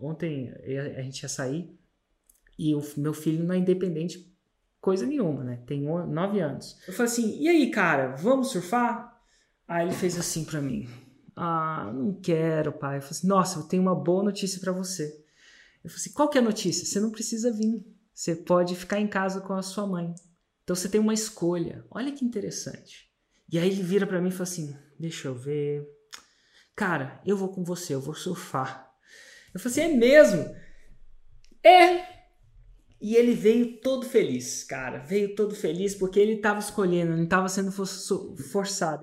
ontem a gente ia sair e o meu filho não é independente coisa nenhuma, né? Tem nove anos. Eu falei assim, e aí, cara, vamos surfar? Aí ele fez assim para mim. Ah, não quero, pai. Eu falei assim, nossa, eu tenho uma boa notícia para você. Eu falei assim, qual que é a notícia? Você não precisa vir. Você pode ficar em casa com a sua mãe. Então você tem uma escolha. Olha que interessante. E aí ele vira para mim e fala assim, deixa eu ver. Cara, eu vou com você, eu vou surfar. Eu falei assim, é mesmo? É, e ele veio todo feliz, cara. Veio todo feliz porque ele estava escolhendo, não estava sendo forçado.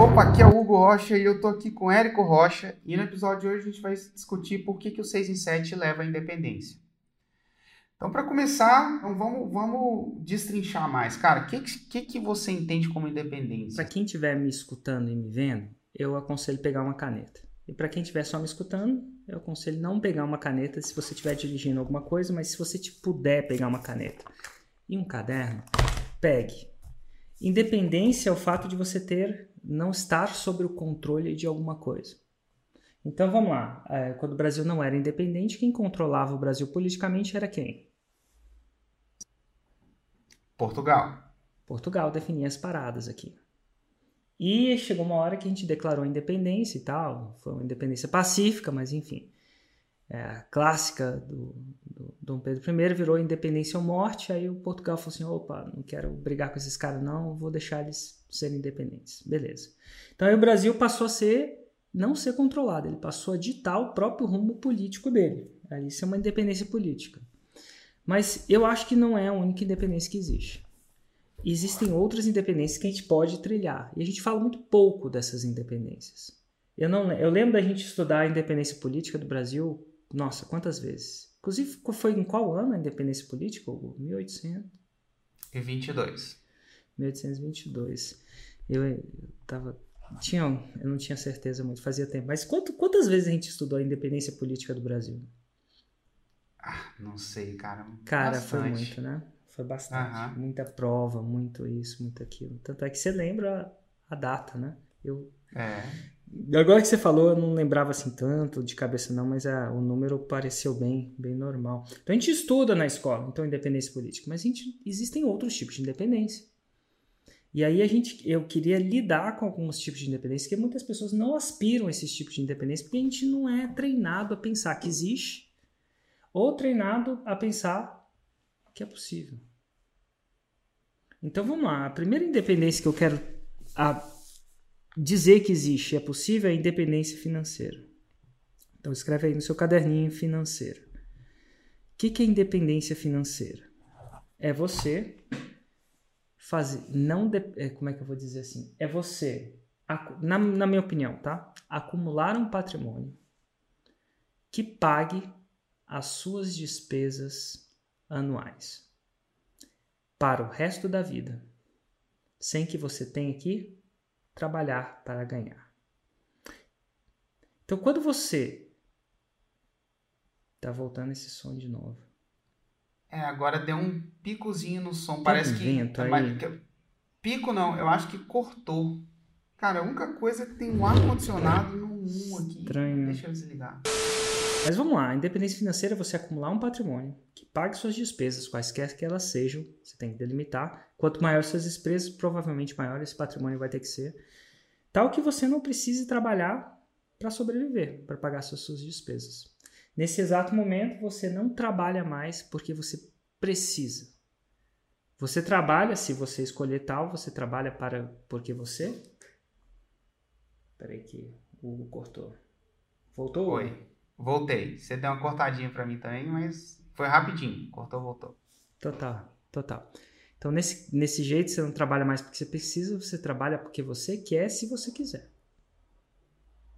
Opa, aqui é o Hugo Rocha e eu tô aqui com o Érico Rocha e no episódio de hoje a gente vai discutir por que, que o 6 em 7 leva à independência. Então, para começar, vamos, vamos destrinchar mais. Cara, o que, que, que você entende como independência? Para quem estiver me escutando e me vendo, eu aconselho pegar uma caneta. E para quem estiver só me escutando, eu aconselho não pegar uma caneta se você estiver dirigindo alguma coisa, mas se você puder pegar uma caneta e um caderno, pegue. Independência é o fato de você ter, não estar sob o controle de alguma coisa. Então vamos lá. É, quando o Brasil não era independente, quem controlava o Brasil politicamente era quem? Portugal. Portugal definia as paradas aqui. E chegou uma hora que a gente declarou independência e tal. Foi uma independência pacífica, mas enfim. É, a clássica do, do Dom Pedro I virou independência ou morte. Aí o Portugal falou assim: opa, não quero brigar com esses caras, não, vou deixar eles serem independentes. Beleza. Então aí o Brasil passou a ser, não ser controlado, ele passou a ditar o próprio rumo político dele. Isso é uma independência política. Mas eu acho que não é a única independência que existe existem outras independências que a gente pode trilhar. E a gente fala muito pouco dessas independências. Eu, não, eu lembro da gente estudar a independência política do Brasil, nossa, quantas vezes? Inclusive, foi em qual ano a independência política? 1822. 1822. Eu, eu tava tinha, eu não tinha certeza muito, fazia tempo. Mas quanto, quantas vezes a gente estudou a independência política do Brasil? Não sei, cara. Cara, Bastante. foi muito, né? Foi bastante. Uhum. Muita prova, muito isso, muito aquilo. Tanto é que você lembra a data, né? Eu. É. Agora que você falou, eu não lembrava assim tanto de cabeça não, mas a, o número pareceu bem, bem normal. Então a gente estuda na escola, então independência política, mas a gente, existem outros tipos de independência. E aí a gente, eu queria lidar com alguns tipos de independência, porque muitas pessoas não aspiram a esses tipos de independência, porque a gente não é treinado a pensar que existe, ou treinado a pensar que é possível. Então vamos lá. A primeira independência que eu quero dizer que existe é possível é a independência financeira. Então escreve aí no seu caderninho financeiro. O que, que é independência financeira? É você fazer. Não de, é, como é que eu vou dizer assim? É você, na, na minha opinião, tá? Acumular um patrimônio que pague as suas despesas anuais para o resto da vida, sem que você tenha que trabalhar para ganhar. Então, quando você tá voltando esse som de novo. É, agora deu um picozinho no som, parece que, vento aí. que pico não, eu acho que cortou. Cara, a única coisa é que tem um ar condicionado no 1 aqui. Estranho. Deixa eu desligar. Mas vamos lá, independência financeira é você acumular um patrimônio que pague suas despesas, quaisquer que elas sejam, você tem que delimitar. Quanto maior suas despesas, provavelmente maior esse patrimônio vai ter que ser. Tal que você não precise trabalhar para sobreviver, para pagar suas, suas despesas. Nesse exato momento, você não trabalha mais porque você precisa. Você trabalha, se você escolher tal, você trabalha para porque você. Peraí que o Hugo cortou. Voltou? Oi. Voltei. Você deu uma cortadinha para mim também, mas foi rapidinho. Cortou, voltou. Total, total. Então, nesse, nesse jeito, você não trabalha mais porque você precisa, você trabalha porque você quer, se você quiser.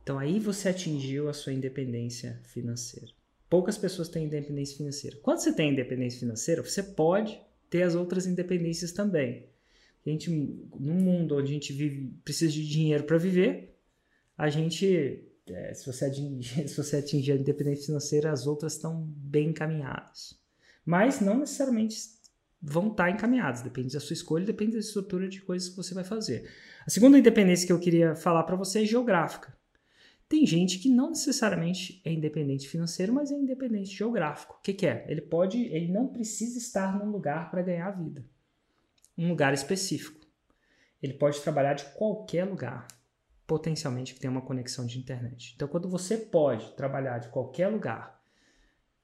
Então, aí você atingiu a sua independência financeira. Poucas pessoas têm independência financeira. Quando você tem independência financeira, você pode ter as outras independências também. A gente, num mundo onde a gente vive, precisa de dinheiro para viver, a gente é, se, você atingir, se você atingir a independência financeira, as outras estão bem encaminhadas. Mas não necessariamente vão estar tá encaminhadas. Depende da sua escolha, depende da estrutura de coisas que você vai fazer. A segunda independência que eu queria falar para você é geográfica. Tem gente que não necessariamente é independente financeiro, mas é independente geográfico. O que, que é? Ele pode, ele não precisa estar num lugar para ganhar a vida, um lugar específico. Ele pode trabalhar de qualquer lugar, potencialmente que tenha uma conexão de internet. Então, quando você pode trabalhar de qualquer lugar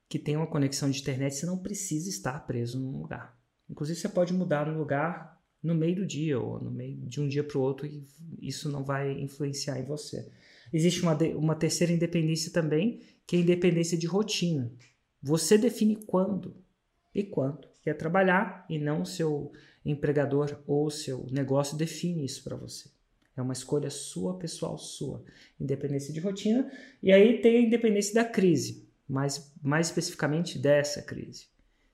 que tenha uma conexão de internet, você não precisa estar preso num lugar. Inclusive, você pode mudar no lugar no meio do dia ou no meio de um dia para o outro e isso não vai influenciar em você. Existe uma, uma terceira independência também, que é a independência de rotina. Você define quando e quanto quer trabalhar e não seu empregador ou seu negócio define isso para você. É uma escolha sua, pessoal, sua. Independência de rotina. E aí tem a independência da crise, mais, mais especificamente dessa crise.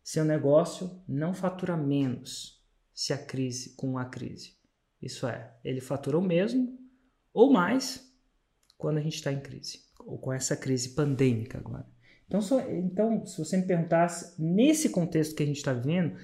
Seu negócio não fatura menos se a crise com a crise. Isso é, ele fatura o mesmo ou mais quando a gente está em crise, ou com essa crise pandêmica agora. Então, só, então, se você me perguntasse, nesse contexto que a gente está vivendo,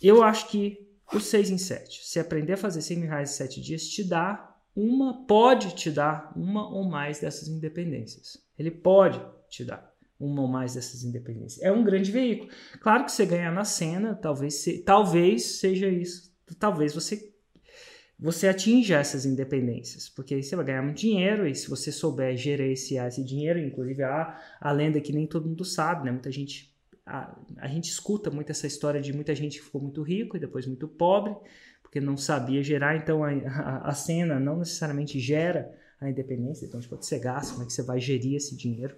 eu acho que o 6 em 7, se aprender a fazer 100 mil reais em 7 dias, te dá uma, pode te dar uma ou mais dessas independências. Ele pode te dar uma ou mais dessas independências. É um grande veículo. Claro que você ganhar na cena, talvez, se, talvez seja isso. Talvez você você atinja essas independências, porque aí você vai ganhar muito dinheiro e se você souber gerenciar esse dinheiro, inclusive a, a lenda que nem todo mundo sabe, né? Muita gente a, a gente escuta muito essa história de muita gente que ficou muito rico e depois muito pobre, porque não sabia gerar, então a, a, a cena não necessariamente gera a independência, então tipo, quando você gasta, como é que você vai gerir esse dinheiro?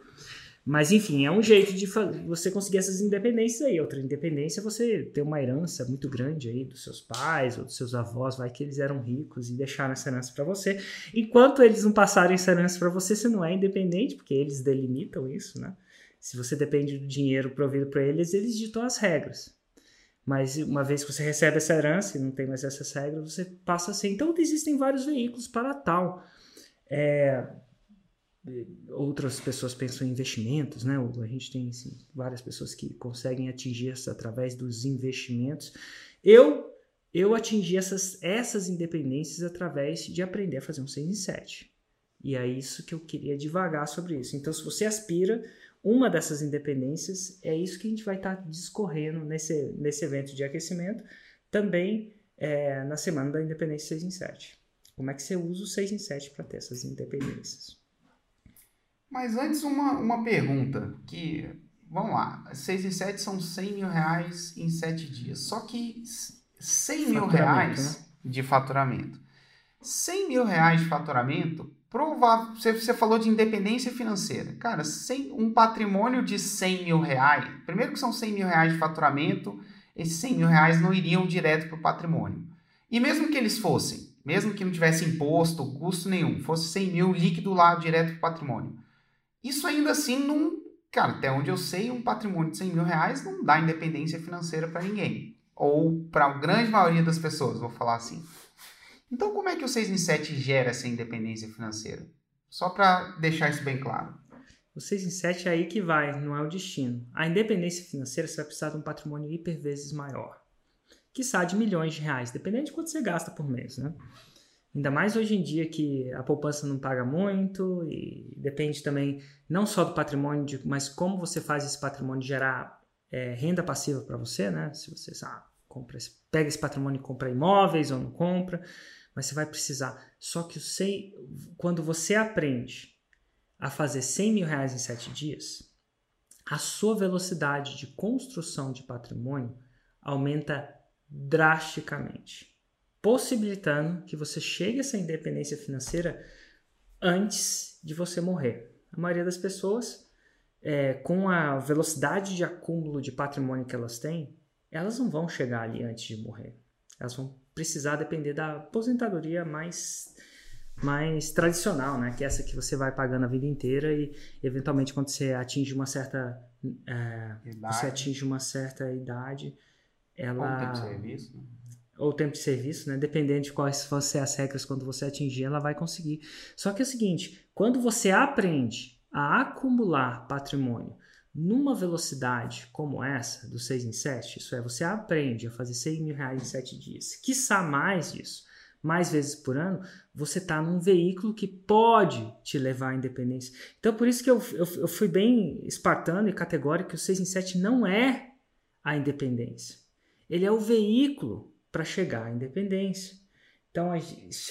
Mas enfim, é um jeito de você conseguir essas independências aí. Outra independência é você ter uma herança muito grande aí dos seus pais ou dos seus avós, vai que eles eram ricos e deixaram essa herança para você. Enquanto eles não passarem essa herança para você, você não é independente, porque eles delimitam isso, né? Se você depende do dinheiro provido para eles, eles ditam as regras. Mas uma vez que você recebe essa herança e não tem mais essas regras, você passa a ser. Então existem vários veículos para tal. É, outras pessoas pensam em investimentos, né? A gente tem assim, várias pessoas que conseguem atingir isso através dos investimentos. Eu eu atingi essas, essas independências através de aprender a fazer um 6 em 7. E é isso que eu queria devagar sobre isso. Então, se você aspira uma dessas independências, é isso que a gente vai estar discorrendo nesse, nesse evento de aquecimento, também é, na semana da independência 6 em 7. Como é que você usa o 6 em 7 para ter essas independências? Mas antes, uma, uma pergunta que, vamos lá, 6 e 7 são 100 mil reais em 7 dias. Só que 100 mil reais né? de faturamento. 100 mil reais de faturamento, provável, você, falou de independência financeira. Cara, 100, um patrimônio de 100 mil reais, primeiro que são 100 mil reais de faturamento, esses 100 mil reais não iriam direto para o patrimônio. E mesmo que eles fossem, mesmo que não tivesse imposto, custo nenhum, fosse 100 mil líquido lá direto para o patrimônio, isso ainda assim não. Cara, até onde eu sei, um patrimônio de 100 mil reais não dá independência financeira para ninguém. Ou para a grande maioria das pessoas, vou falar assim. Então, como é que o 6 em 7 gera essa independência financeira? Só para deixar isso bem claro. O 6 em 7 é aí que vai, não é o destino. A independência financeira você vai precisar de um patrimônio hiper vezes maior. Que de milhões de reais, dependendo de quanto você gasta por mês, né? Ainda mais hoje em dia que a poupança não paga muito e depende também não só do patrimônio, mas como você faz esse patrimônio gerar é, renda passiva para você, né? Se você sabe, compra, pega esse patrimônio e compra imóveis ou não compra, mas você vai precisar. Só que sei, quando você aprende a fazer 100 mil reais em 7 dias, a sua velocidade de construção de patrimônio aumenta drasticamente possibilitando que você chegue a essa independência financeira antes de você morrer. A maioria das pessoas, é, com a velocidade de acúmulo de patrimônio que elas têm, elas não vão chegar ali antes de morrer. Elas vão precisar depender da aposentadoria mais mais tradicional, né? Que é essa que você vai pagando a vida inteira e eventualmente quando você atinge uma certa é, você atinge uma certa idade, ela Ou serviço, né? ou tempo de serviço, né? Dependendo de quais vão ser as regras quando você atingir, ela vai conseguir. Só que é o seguinte, quando você aprende a acumular patrimônio numa velocidade como essa, do 6 em 7, isso é, você aprende a fazer 6 mil reais em 7 dias, quiçá mais disso, mais vezes por ano, você está num veículo que pode te levar à independência. Então, por isso que eu, eu, eu fui bem espartano e categórico que o 6 em 7 não é a independência. Ele é o veículo para chegar à independência. Então,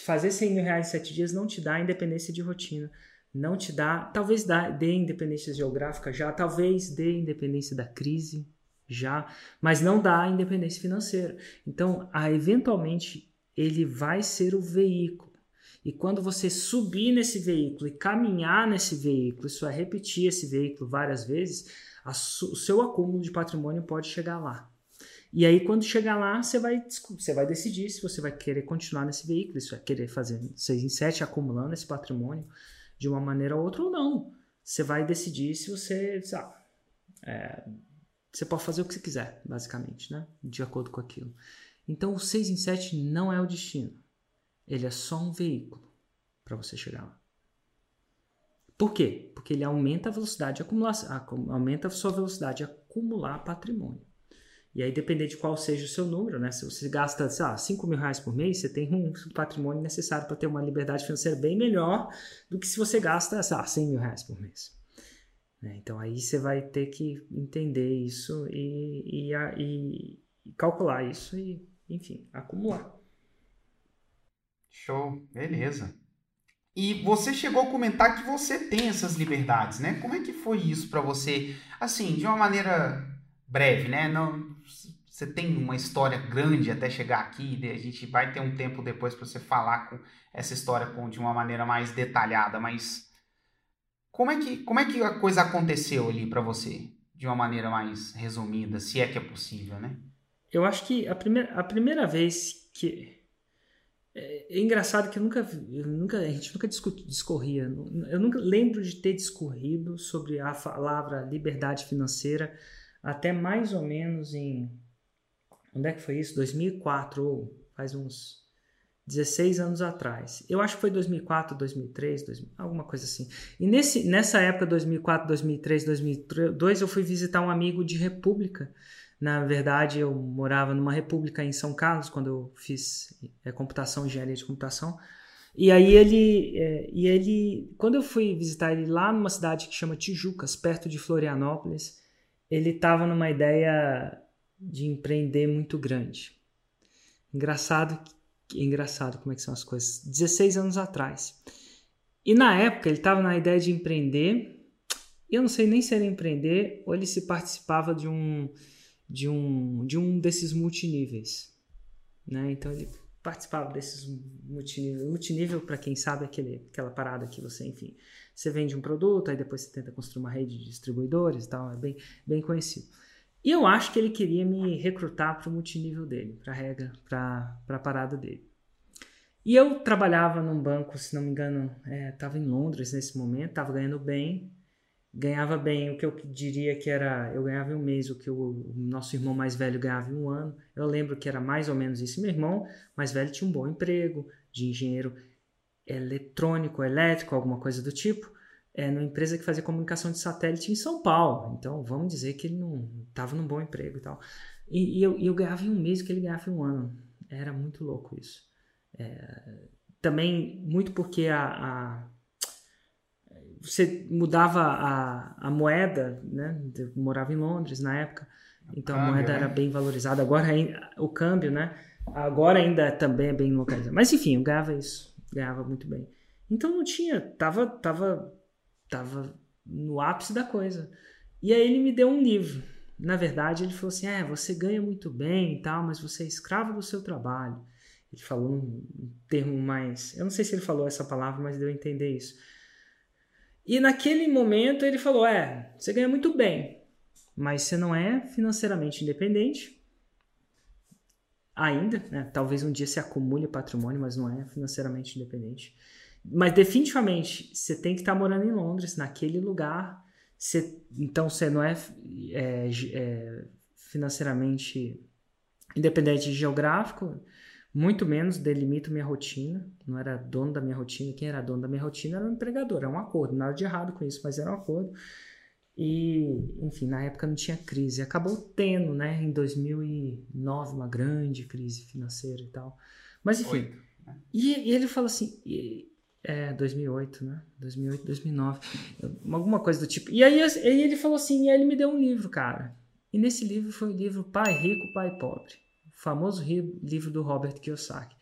fazer 100 mil reais em 7 dias não te dá independência de rotina, não te dá, talvez dá, dê independência geográfica já, talvez dê independência da crise já, mas não dá independência financeira. Então, a, eventualmente, ele vai ser o veículo. E quando você subir nesse veículo e caminhar nesse veículo, isso é repetir esse veículo várias vezes, o seu acúmulo de patrimônio pode chegar lá. E aí, quando chegar lá, você vai, você vai decidir se você vai querer continuar nesse veículo, se vai querer fazer 6 em 7 acumulando esse patrimônio de uma maneira ou outra ou não. Você vai decidir se você. É, você pode fazer o que você quiser, basicamente, né? De acordo com aquilo. Então, o 6 em 7 não é o destino. Ele é só um veículo para você chegar lá. Por quê? Porque ele aumenta a velocidade de acumulação, aumenta a sua velocidade de acumular patrimônio. E aí, dependendo de qual seja o seu número, né? Se você gasta, sei lá, 5 mil reais por mês, você tem um patrimônio necessário para ter uma liberdade financeira bem melhor do que se você gasta, sei lá, 100 mil reais por mês. Né? Então, aí você vai ter que entender isso e, e, e calcular isso e, enfim, acumular. Show, beleza. E você chegou a comentar que você tem essas liberdades, né? Como é que foi isso para você? Assim, de uma maneira breve, né? Não, você tem uma história grande até chegar aqui, a gente vai ter um tempo depois para você falar com essa história com, de uma maneira mais detalhada, mas como é que, como é que a coisa aconteceu ali para você? De uma maneira mais resumida, se é que é possível, né? Eu acho que a primeira, a primeira vez que é, é engraçado que eu nunca, eu nunca, a gente nunca discorria. Eu nunca lembro de ter discorrido sobre a palavra liberdade financeira até mais ou menos em. Onde é que foi isso? 2004, ou faz uns 16 anos atrás. Eu acho que foi 2004, 2003, 2000, alguma coisa assim. E nesse, nessa época, 2004, 2003, 2002, eu fui visitar um amigo de República na verdade, eu morava numa república em São Carlos quando eu fiz é, computação, engenharia de computação. E aí ele, é, e ele, quando eu fui visitar ele lá numa cidade que chama Tijucas, perto de Florianópolis, ele estava numa ideia de empreender muito grande. Engraçado, engraçado como é que são as coisas. 16 anos atrás. E na época ele estava na ideia de empreender. Eu não sei nem se era empreender ou ele se participava de um de um, de um desses multiníveis. Né? Então ele participava desses multinível. Multinível, para quem sabe, aquele, aquela parada que você, enfim, você vende um produto, aí depois você tenta construir uma rede de distribuidores e tal, é bem, bem conhecido. E eu acho que ele queria me recrutar para o multinível dele, para a regra, para a parada dele. E eu trabalhava num banco, se não me engano, estava é, em Londres nesse momento, estava ganhando bem, ganhava bem o que eu diria que era eu ganhava em um mês o que o, o, nosso irmão mais velho ganhava em um ano. Eu lembro que era mais ou menos isso. Meu irmão mais velho tinha um bom emprego de engenheiro eletrônico elétrico alguma coisa do tipo é, numa empresa que fazia comunicação de satélite em São Paulo então vamos dizer que ele não estava num bom emprego e tal e, e eu, eu, ganhava em um mês o que ele ganhava em um ano era muito louco isso é, também muito porque a, a você mudava a, a moeda, né? Eu morava em Londres na época, então câmbio, a moeda né? era bem valorizada. Agora o câmbio, né? Agora ainda também é bem localizado. Mas enfim, eu ganhava isso, ganhava muito bem. Então não tinha, tava, tava, tava no ápice da coisa. E aí ele me deu um livro. Na verdade, ele falou assim: é, você ganha muito bem e tal, mas você é escravo do seu trabalho. Ele falou um termo mais. Eu não sei se ele falou essa palavra, mas deu a entender isso e naquele momento ele falou: É, você ganha muito bem, mas você não é financeiramente independente ainda. Né? Talvez um dia você acumule patrimônio, mas não é financeiramente independente. Mas definitivamente você tem que estar morando em Londres, naquele lugar. Você, então você não é, é, é financeiramente independente geográfico muito menos delimito minha rotina, não era dono da minha rotina, quem era dono da minha rotina era o empregador, era um acordo, nada de errado com isso, mas era um acordo. E, enfim, na época não tinha crise. Acabou tendo, né, em 2009, uma grande crise financeira e tal. Mas, enfim. Oito, né? e, e, ele falou assim. E, é, 2008, né? 2008, 2009. Alguma coisa do tipo. E aí, aí ele falou assim: e aí ele me deu um livro, cara. E nesse livro foi o livro Pai Rico, Pai Pobre. O famoso livro do Robert Kiyosaki.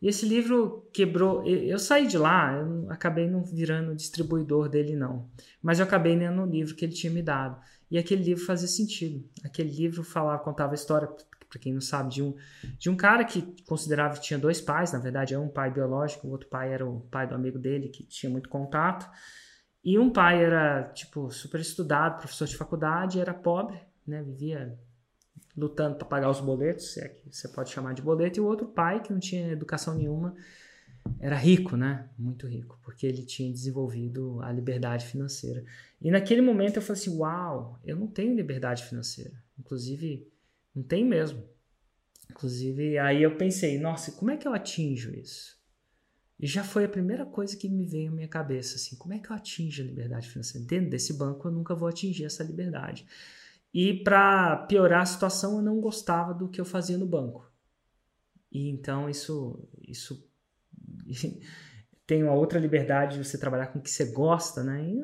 E esse livro quebrou. Eu saí de lá, eu acabei não virando distribuidor dele, não. Mas eu acabei lendo o livro que ele tinha me dado. E aquele livro fazia sentido. Aquele livro falava, contava a história, para quem não sabe, de um, de um cara que considerava que tinha dois pais. Na verdade, é um pai biológico, o outro pai era o pai do amigo dele, que tinha muito contato. E um pai era, tipo, super estudado, professor de faculdade, era pobre, né? Vivia lutando para pagar os boletos, se é que você pode chamar de boleto, e o outro pai, que não tinha educação nenhuma, era rico, né? Muito rico, porque ele tinha desenvolvido a liberdade financeira. E naquele momento eu falei assim: uau, eu não tenho liberdade financeira. Inclusive, não tem mesmo. Inclusive, aí eu pensei: nossa, como é que eu atinjo isso? E já foi a primeira coisa que me veio à minha cabeça, assim, como é que eu atinjo a liberdade financeira? Dentro desse banco eu nunca vou atingir essa liberdade. E para piorar a situação, eu não gostava do que eu fazia no banco. E então isso isso tem uma outra liberdade de você trabalhar com o que você gosta, né? E,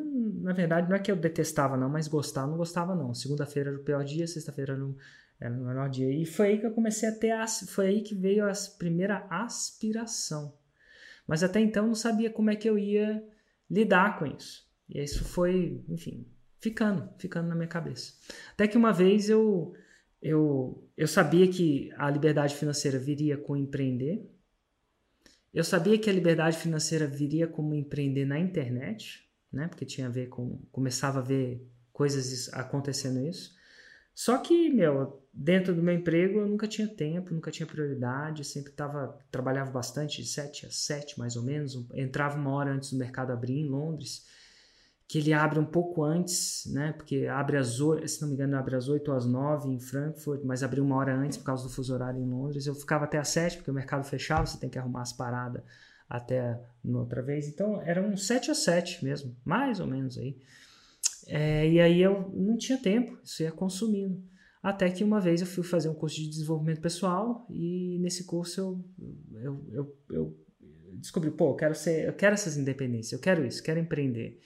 na verdade, não é que eu detestava, não, mas gostar, não gostava, não. Segunda-feira era o pior dia, sexta-feira era, o, era o melhor dia. E foi aí que eu comecei a ter, foi aí que veio a primeira aspiração. Mas até então eu não sabia como é que eu ia lidar com isso. E isso foi, enfim, ficando, ficando na minha cabeça. Até que uma vez eu, eu, eu sabia que a liberdade financeira viria com empreender. Eu sabia que a liberdade financeira viria como empreender na internet, né? Porque tinha a ver com começava a ver coisas acontecendo isso. Só que, meu, dentro do meu emprego eu nunca tinha tempo, nunca tinha prioridade, sempre tava, trabalhava bastante, de 7 a 7 mais ou menos, entrava uma hora antes do mercado abrir em Londres, que ele abre um pouco antes, né? Porque abre às 8, se não me engano, abre às 8 ou às 9 em Frankfurt, mas abriu uma hora antes por causa do fuso horário em Londres. Eu ficava até às 7, porque o mercado fechava, você tem que arrumar as paradas até outra vez. Então, era um 7 a 7 mesmo, mais ou menos aí. É, e aí eu não tinha tempo, isso ia consumindo. Até que uma vez eu fui fazer um curso de desenvolvimento pessoal e nesse curso eu, eu, eu, eu descobri, pô, eu quero ser, eu quero essas independências, eu quero isso, quero empreender.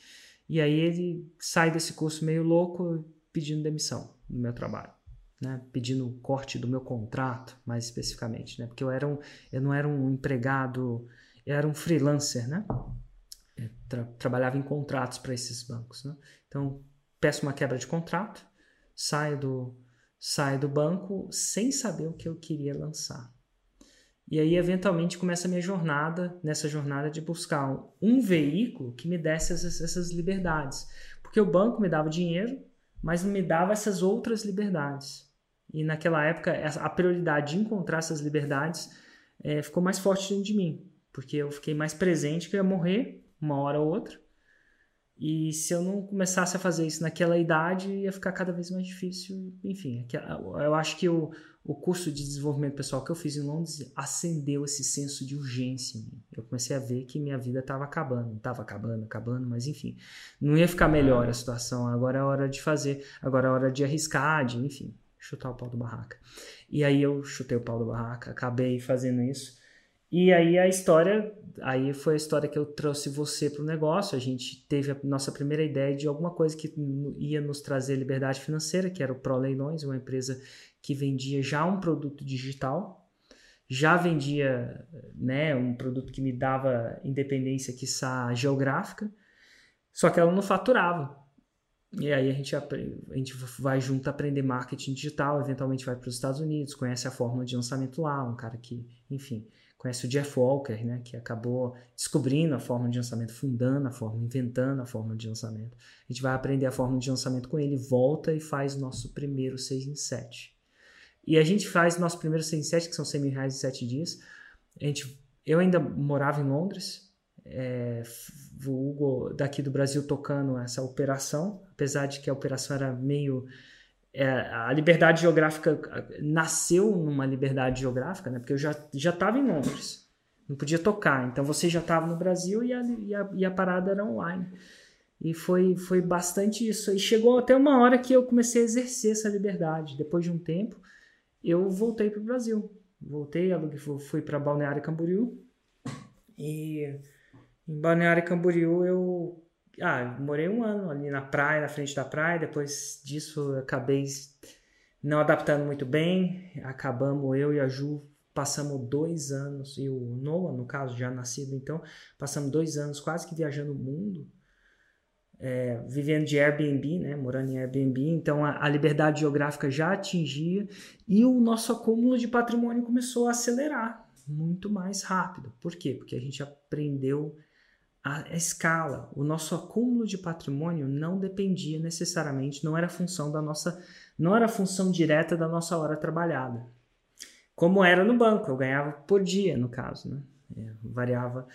E aí ele sai desse curso meio louco pedindo demissão do meu trabalho. Né, pedindo corte do meu contrato, mais especificamente, né, porque eu, era um, eu não era um empregado, eu era um freelancer, né, tra trabalhava em contratos para esses bancos. Né? Então, peço uma quebra de contrato, saio do, saio do banco sem saber o que eu queria lançar. E aí, eventualmente, começa a minha jornada, nessa jornada de buscar um veículo que me desse essas, essas liberdades. Porque o banco me dava dinheiro, mas não me dava essas outras liberdades. E naquela época, a prioridade de encontrar essas liberdades é, ficou mais forte dentro de mim. Porque eu fiquei mais presente que eu ia morrer uma hora ou outra. E se eu não começasse a fazer isso naquela idade, ia ficar cada vez mais difícil. Enfim, eu acho que o, o curso de desenvolvimento pessoal que eu fiz em Londres acendeu esse senso de urgência. Eu comecei a ver que minha vida estava acabando, estava acabando, acabando, mas enfim, não ia ficar melhor a situação. Agora é hora de fazer, agora é hora de arriscar, de, enfim, chutar o pau do barraca. E aí eu chutei o pau do barraca, acabei fazendo isso. E aí a história, aí foi a história que eu trouxe você para o negócio. A gente teve a nossa primeira ideia de alguma coisa que ia nos trazer liberdade financeira, que era o Pro Leilões, uma empresa que vendia já um produto digital, já vendia né, um produto que me dava independência, quiçá geográfica, só que ela não faturava. E aí a gente, a gente vai junto aprender marketing digital, eventualmente vai para os Estados Unidos, conhece a fórmula de lançamento lá, um cara que, enfim, conhece o Jeff Walker, né, que acabou descobrindo a forma de lançamento, fundando a forma, inventando a forma de lançamento. A gente vai aprender a forma de lançamento com ele, volta e faz nosso primeiro 6 em 7. E a gente faz nosso primeiro 6 em 7, que são 100 mil reais em 7 dias. A gente, eu ainda morava em Londres, é, o Hugo daqui do Brasil tocando essa operação, apesar de que a operação era meio é, a liberdade geográfica nasceu numa liberdade geográfica, né? Porque eu já já estava em Londres, não podia tocar. Então você já estava no Brasil e a, e a, e a parada era online. E foi, foi bastante isso. E chegou até uma hora que eu comecei a exercer essa liberdade. Depois de um tempo, eu voltei para o Brasil. Voltei, fui para Balneário Camboriú. E em Balneário Camboriú eu ah, morei um ano ali na praia, na frente da praia. Depois disso, acabei não adaptando muito bem. Acabamos, eu e a Ju, passamos dois anos, e o Noah, no caso, já nascido, então, passamos dois anos quase que viajando o mundo. É, vivendo de Airbnb, né, morando em Airbnb, então a, a, liberdade geográfica já atingia e o nosso acúmulo de patrimônio começou a acelerar muito mais rápido. Por quê? Porque a gente aprendeu a escala, o nosso acúmulo de patrimônio não dependia necessariamente, não era função da nossa, não era função direta da nossa hora trabalhada. Como era no banco, eu ganhava por dia, no caso, né? É, variava,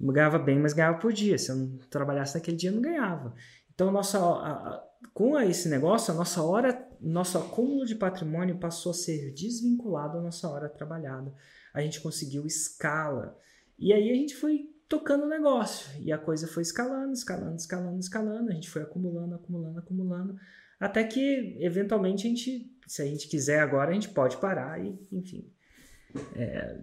ganhava bem, mas ganhava por dia. Se eu não trabalhasse naquele dia, eu não ganhava. Então, nossa, a, a, com esse negócio, a nossa hora, nosso acúmulo de patrimônio passou a ser desvinculado da nossa hora trabalhada. A gente conseguiu escala. E aí a gente foi tocando o negócio. E a coisa foi escalando, escalando, escalando, escalando. A gente foi acumulando, acumulando, acumulando. Até que, eventualmente, a gente, se a gente quiser agora, a gente pode parar e, enfim, é,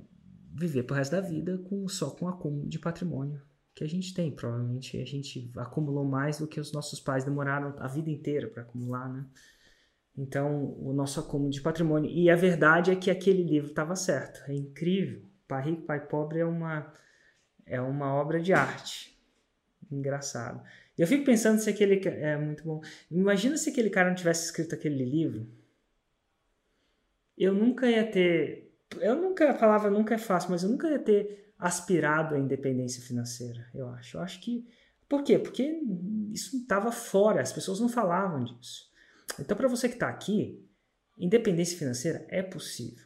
viver pro resto da vida com, só com o acúmulo de patrimônio que a gente tem. Provavelmente a gente acumulou mais do que os nossos pais demoraram a vida inteira para acumular, né? Então, o nosso acúmulo de patrimônio. E a verdade é que aquele livro estava certo. É incrível. Pai Rico, Pai Pobre é uma é uma obra de arte. Engraçado. Eu fico pensando se aquele. É muito bom. Imagina se aquele cara não tivesse escrito aquele livro. Eu nunca ia ter. Eu nunca falava, nunca é fácil, mas eu nunca ia ter aspirado à independência financeira, eu acho. Eu acho que. Por quê? Porque isso estava fora, as pessoas não falavam disso. Então, para você que está aqui, independência financeira é possível.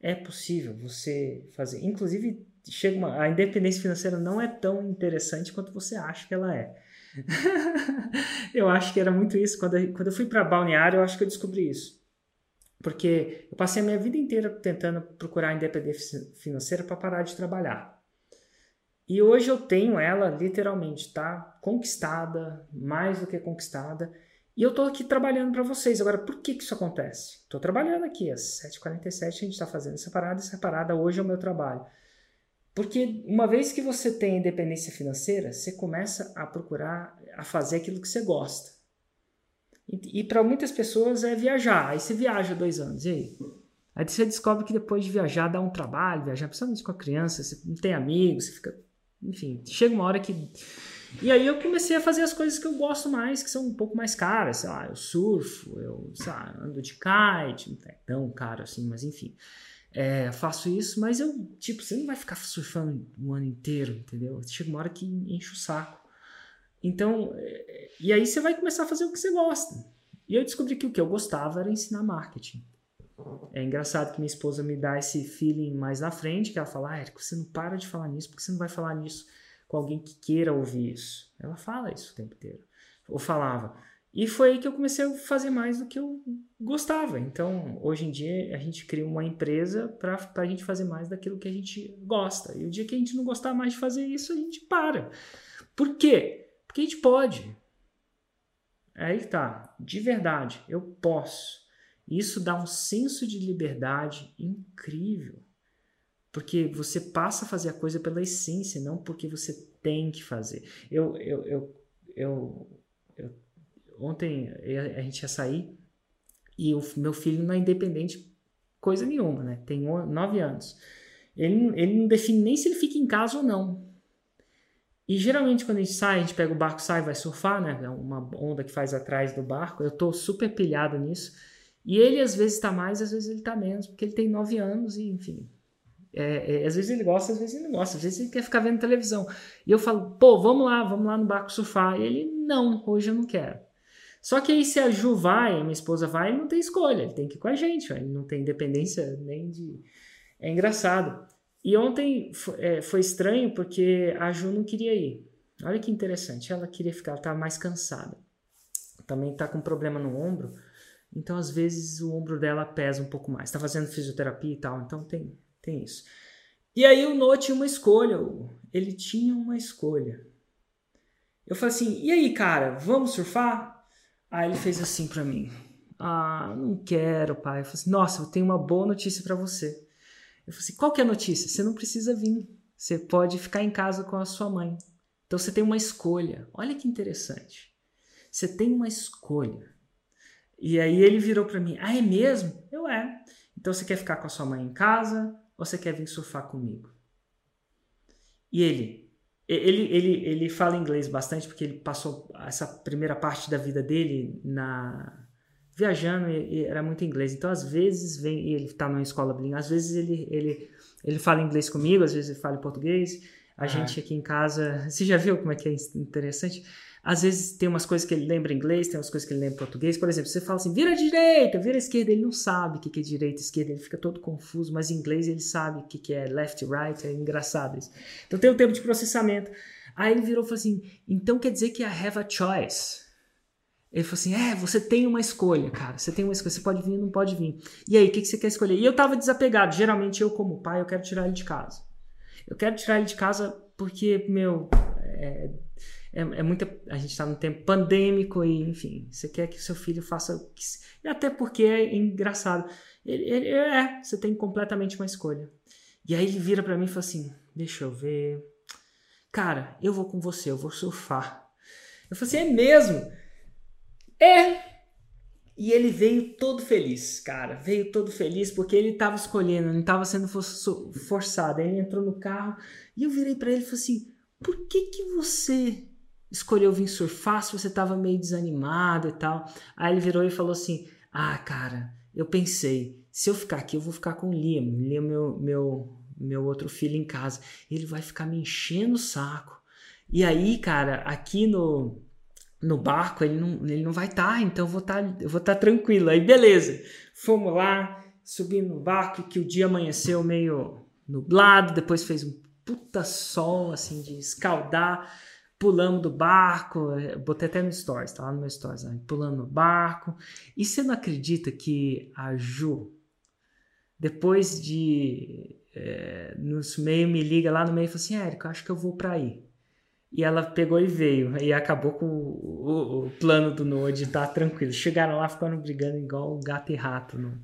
É possível você fazer. Inclusive, chega uma, a independência financeira não é tão interessante quanto você acha que ela é. eu acho que era muito isso. Quando eu, quando eu fui para balneário, eu acho que eu descobri isso. Porque eu passei a minha vida inteira tentando procurar independência financeira para parar de trabalhar. E hoje eu tenho ela literalmente, tá? Conquistada, mais do que conquistada. E eu tô aqui trabalhando para vocês. Agora, por que, que isso acontece? Estou trabalhando aqui, às 7h47 a gente está fazendo essa parada, essa parada hoje é o meu trabalho. Porque uma vez que você tem independência financeira, você começa a procurar a fazer aquilo que você gosta. E, e para muitas pessoas é viajar. Aí você viaja dois anos, e aí? Aí você descobre que depois de viajar dá um trabalho, viajar principalmente com a criança, você não tem amigos, você fica. Enfim, chega uma hora que. E aí eu comecei a fazer as coisas que eu gosto mais, que são um pouco mais caras. Sei lá, eu surfo, eu lá, ando de kite, não é tão caro assim, mas enfim é, faço isso, mas eu, tipo, você não vai ficar surfando o ano inteiro, entendeu? Chega uma hora que enche o saco. Então, é, e aí você vai começar a fazer o que você gosta. E eu descobri que o que eu gostava era ensinar marketing. É engraçado que minha esposa me dá esse feeling mais na frente, que ela fala, ah, Érico, você não para de falar nisso, porque você não vai falar nisso com alguém que queira ouvir isso. Ela fala isso o tempo inteiro. Ou falava, e foi aí que eu comecei a fazer mais do que eu gostava. Então, hoje em dia, a gente cria uma empresa para a gente fazer mais daquilo que a gente gosta. E o dia que a gente não gostar mais de fazer isso, a gente para. Por quê? Porque a gente pode. Aí tá. De verdade, eu posso. Isso dá um senso de liberdade incrível. Porque você passa a fazer a coisa pela essência, não porque você tem que fazer. Eu, eu, eu, eu ontem a gente ia sair e o meu filho não é independente coisa nenhuma, né? Tem nove anos. Ele, ele não define nem se ele fica em casa ou não. E geralmente quando a gente sai, a gente pega o barco, sai, vai surfar, né? É uma onda que faz atrás do barco. Eu tô super pilhado nisso. E ele às vezes tá mais, às vezes ele tá menos, porque ele tem nove anos e enfim. É, é, às vezes ele gosta, às vezes ele não gosta, às vezes ele quer ficar vendo televisão. E eu falo, pô, vamos lá, vamos lá no barco surfar. E ele, não, hoje eu não quero. Só que aí se a Ju vai, a minha esposa vai, não tem escolha, ele tem que ir com a gente, ele não tem independência nem de... É engraçado. E ontem é, foi estranho porque a Ju não queria ir. Olha que interessante, ela queria ficar, ela estava mais cansada. Também está com problema no ombro, então às vezes o ombro dela pesa um pouco mais. Está fazendo fisioterapia e tal, então tem, tem isso. E aí o Noah tinha uma escolha, ele tinha uma escolha. Eu falei assim: e aí, cara, vamos surfar? Aí ele fez assim para mim: ah, não quero, pai. Eu falei assim: nossa, eu tenho uma boa notícia para você. Eu falei assim: qual que é a notícia? Você não precisa vir. Você pode ficar em casa com a sua mãe. Então você tem uma escolha. Olha que interessante. Você tem uma escolha. E aí ele virou para mim: Ah, é mesmo? Eu é. Então você quer ficar com a sua mãe em casa ou você quer vir surfar comigo? E ele, ele, ele, ele fala inglês bastante porque ele passou essa primeira parte da vida dele na viajando e, e era muito inglês. Então às vezes vem ele está numa escola bilíngue, às vezes ele, ele ele fala inglês comigo, às vezes ele fala português. A ah. gente aqui em casa, você já viu como é que é interessante? Às vezes tem umas coisas que ele lembra em inglês, tem umas coisas que ele lembra em português. Por exemplo, você fala assim, vira direita, vira esquerda, ele não sabe o que é direita esquerda, ele fica todo confuso, mas em inglês ele sabe o que é left right, é engraçado isso. Então tem um tempo de processamento. Aí ele virou e falou assim, então quer dizer que I have a choice. Ele falou assim: É, você tem uma escolha, cara. Você tem uma escolha. Você pode vir ou não pode vir. E aí, o que, que você quer escolher? E eu tava desapegado. Geralmente, eu, como pai, eu quero tirar ele de casa. Eu quero tirar ele de casa porque, meu, é, é, é muita. A gente tá num tempo pandêmico e, enfim, você quer que seu filho faça. E até porque é engraçado. Ele, ele, é, você tem completamente uma escolha. E aí ele vira para mim e fala assim: Deixa eu ver. Cara, eu vou com você, eu vou surfar. Eu falei assim: É mesmo? É. E ele veio todo feliz, cara. Veio todo feliz porque ele estava escolhendo, não estava sendo forçado. Aí ele entrou no carro e eu virei para ele e falei assim: por que, que você escolheu vir surfar se você estava meio desanimado e tal? Aí ele virou e falou assim: ah, cara, eu pensei, se eu ficar aqui, eu vou ficar com o Liam. Liam, meu, meu, meu outro filho em casa. Ele vai ficar me enchendo o saco. E aí, cara, aqui no no barco, ele não, ele não vai estar, tá, então eu vou estar tá, estar tá tranquilo. Aí beleza, fomos lá, subi no barco, que o dia amanheceu meio nublado, depois fez um puta sol, assim, de escaldar, pulamos do barco, botei até no stories, tá lá no meu stories, né? pulando no barco, e você não acredita que a Ju, depois de, é, nos meio, me liga lá no meio e fala assim, Érico, acho que eu vou para aí. E ela pegou e veio. E acabou com o, o, o plano do de estar tranquilo. Chegaram lá, ficaram brigando igual gato e rato no,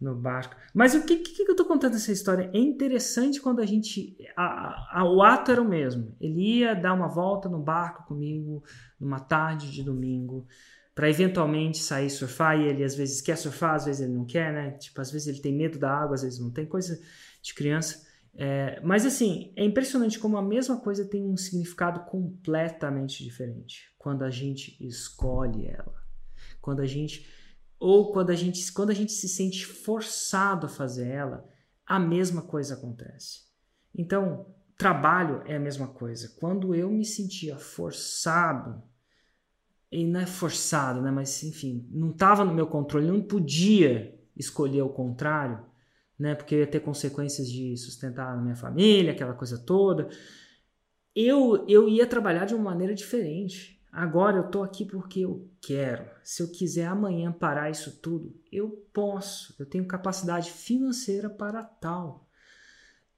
no barco. Mas o que, que, que eu tô contando essa história? É interessante quando a gente. A, a, o ato era o mesmo. Ele ia dar uma volta no barco comigo numa tarde de domingo para eventualmente sair surfar e ele às vezes quer surfar, às vezes ele não quer, né? Tipo, às vezes ele tem medo da água, às vezes não tem coisa de criança. É, mas assim, é impressionante como a mesma coisa tem um significado completamente diferente quando a gente escolhe ela. Quando a gente ou quando a gente quando a gente se sente forçado a fazer ela, a mesma coisa acontece. Então, trabalho é a mesma coisa. Quando eu me sentia forçado, e não é forçado, né, mas enfim, não estava no meu controle, não podia escolher o contrário né? Porque ia ter consequências de sustentar a minha família, aquela coisa toda. Eu, eu ia trabalhar de uma maneira diferente. Agora eu tô aqui porque eu quero. Se eu quiser amanhã parar isso tudo, eu posso. Eu tenho capacidade financeira para tal.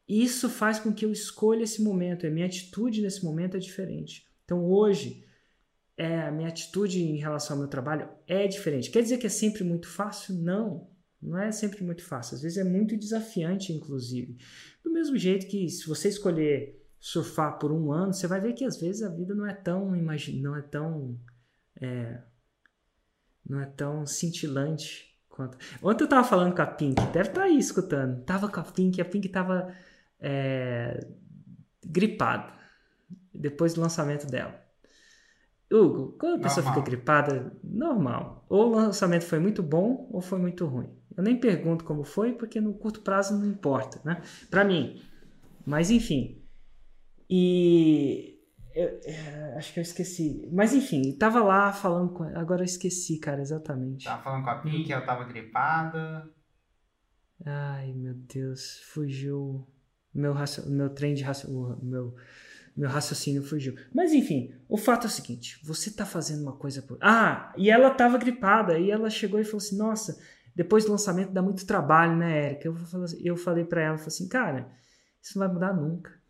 Isso faz com que eu escolha esse momento. A minha atitude nesse momento é diferente. Então hoje, é, a minha atitude em relação ao meu trabalho é diferente. Quer dizer que é sempre muito fácil? Não. Não é sempre muito fácil, às vezes é muito desafiante, inclusive. Do mesmo jeito que se você escolher surfar por um ano, você vai ver que às vezes a vida não é tão não é tão é, não é tão cintilante quanto. Ontem eu tava falando com a Pink, deve estar tá aí escutando. Tava com a Pink, a Pink tava é, gripada depois do lançamento dela. Hugo, quando a pessoa normal. fica gripada, normal. Ou o lançamento foi muito bom ou foi muito ruim. Eu nem pergunto como foi, porque no curto prazo não importa, né? Para mim. Mas enfim. E eu, é, acho que eu esqueci. Mas enfim, tava lá falando com. Agora eu esqueci, cara, exatamente. Tava falando com a Pink, ela tava gripada. Ai, meu Deus, fugiu. Meu, raci... meu trem de raciocínio. Meu meu raciocínio fugiu. Mas enfim, o fato é o seguinte: você tá fazendo uma coisa por. Ah, e ela tava gripada, e ela chegou e falou assim: Nossa, depois do lançamento dá muito trabalho, né, Érica? Eu, eu falei para ela, falei assim, cara, isso não vai mudar nunca.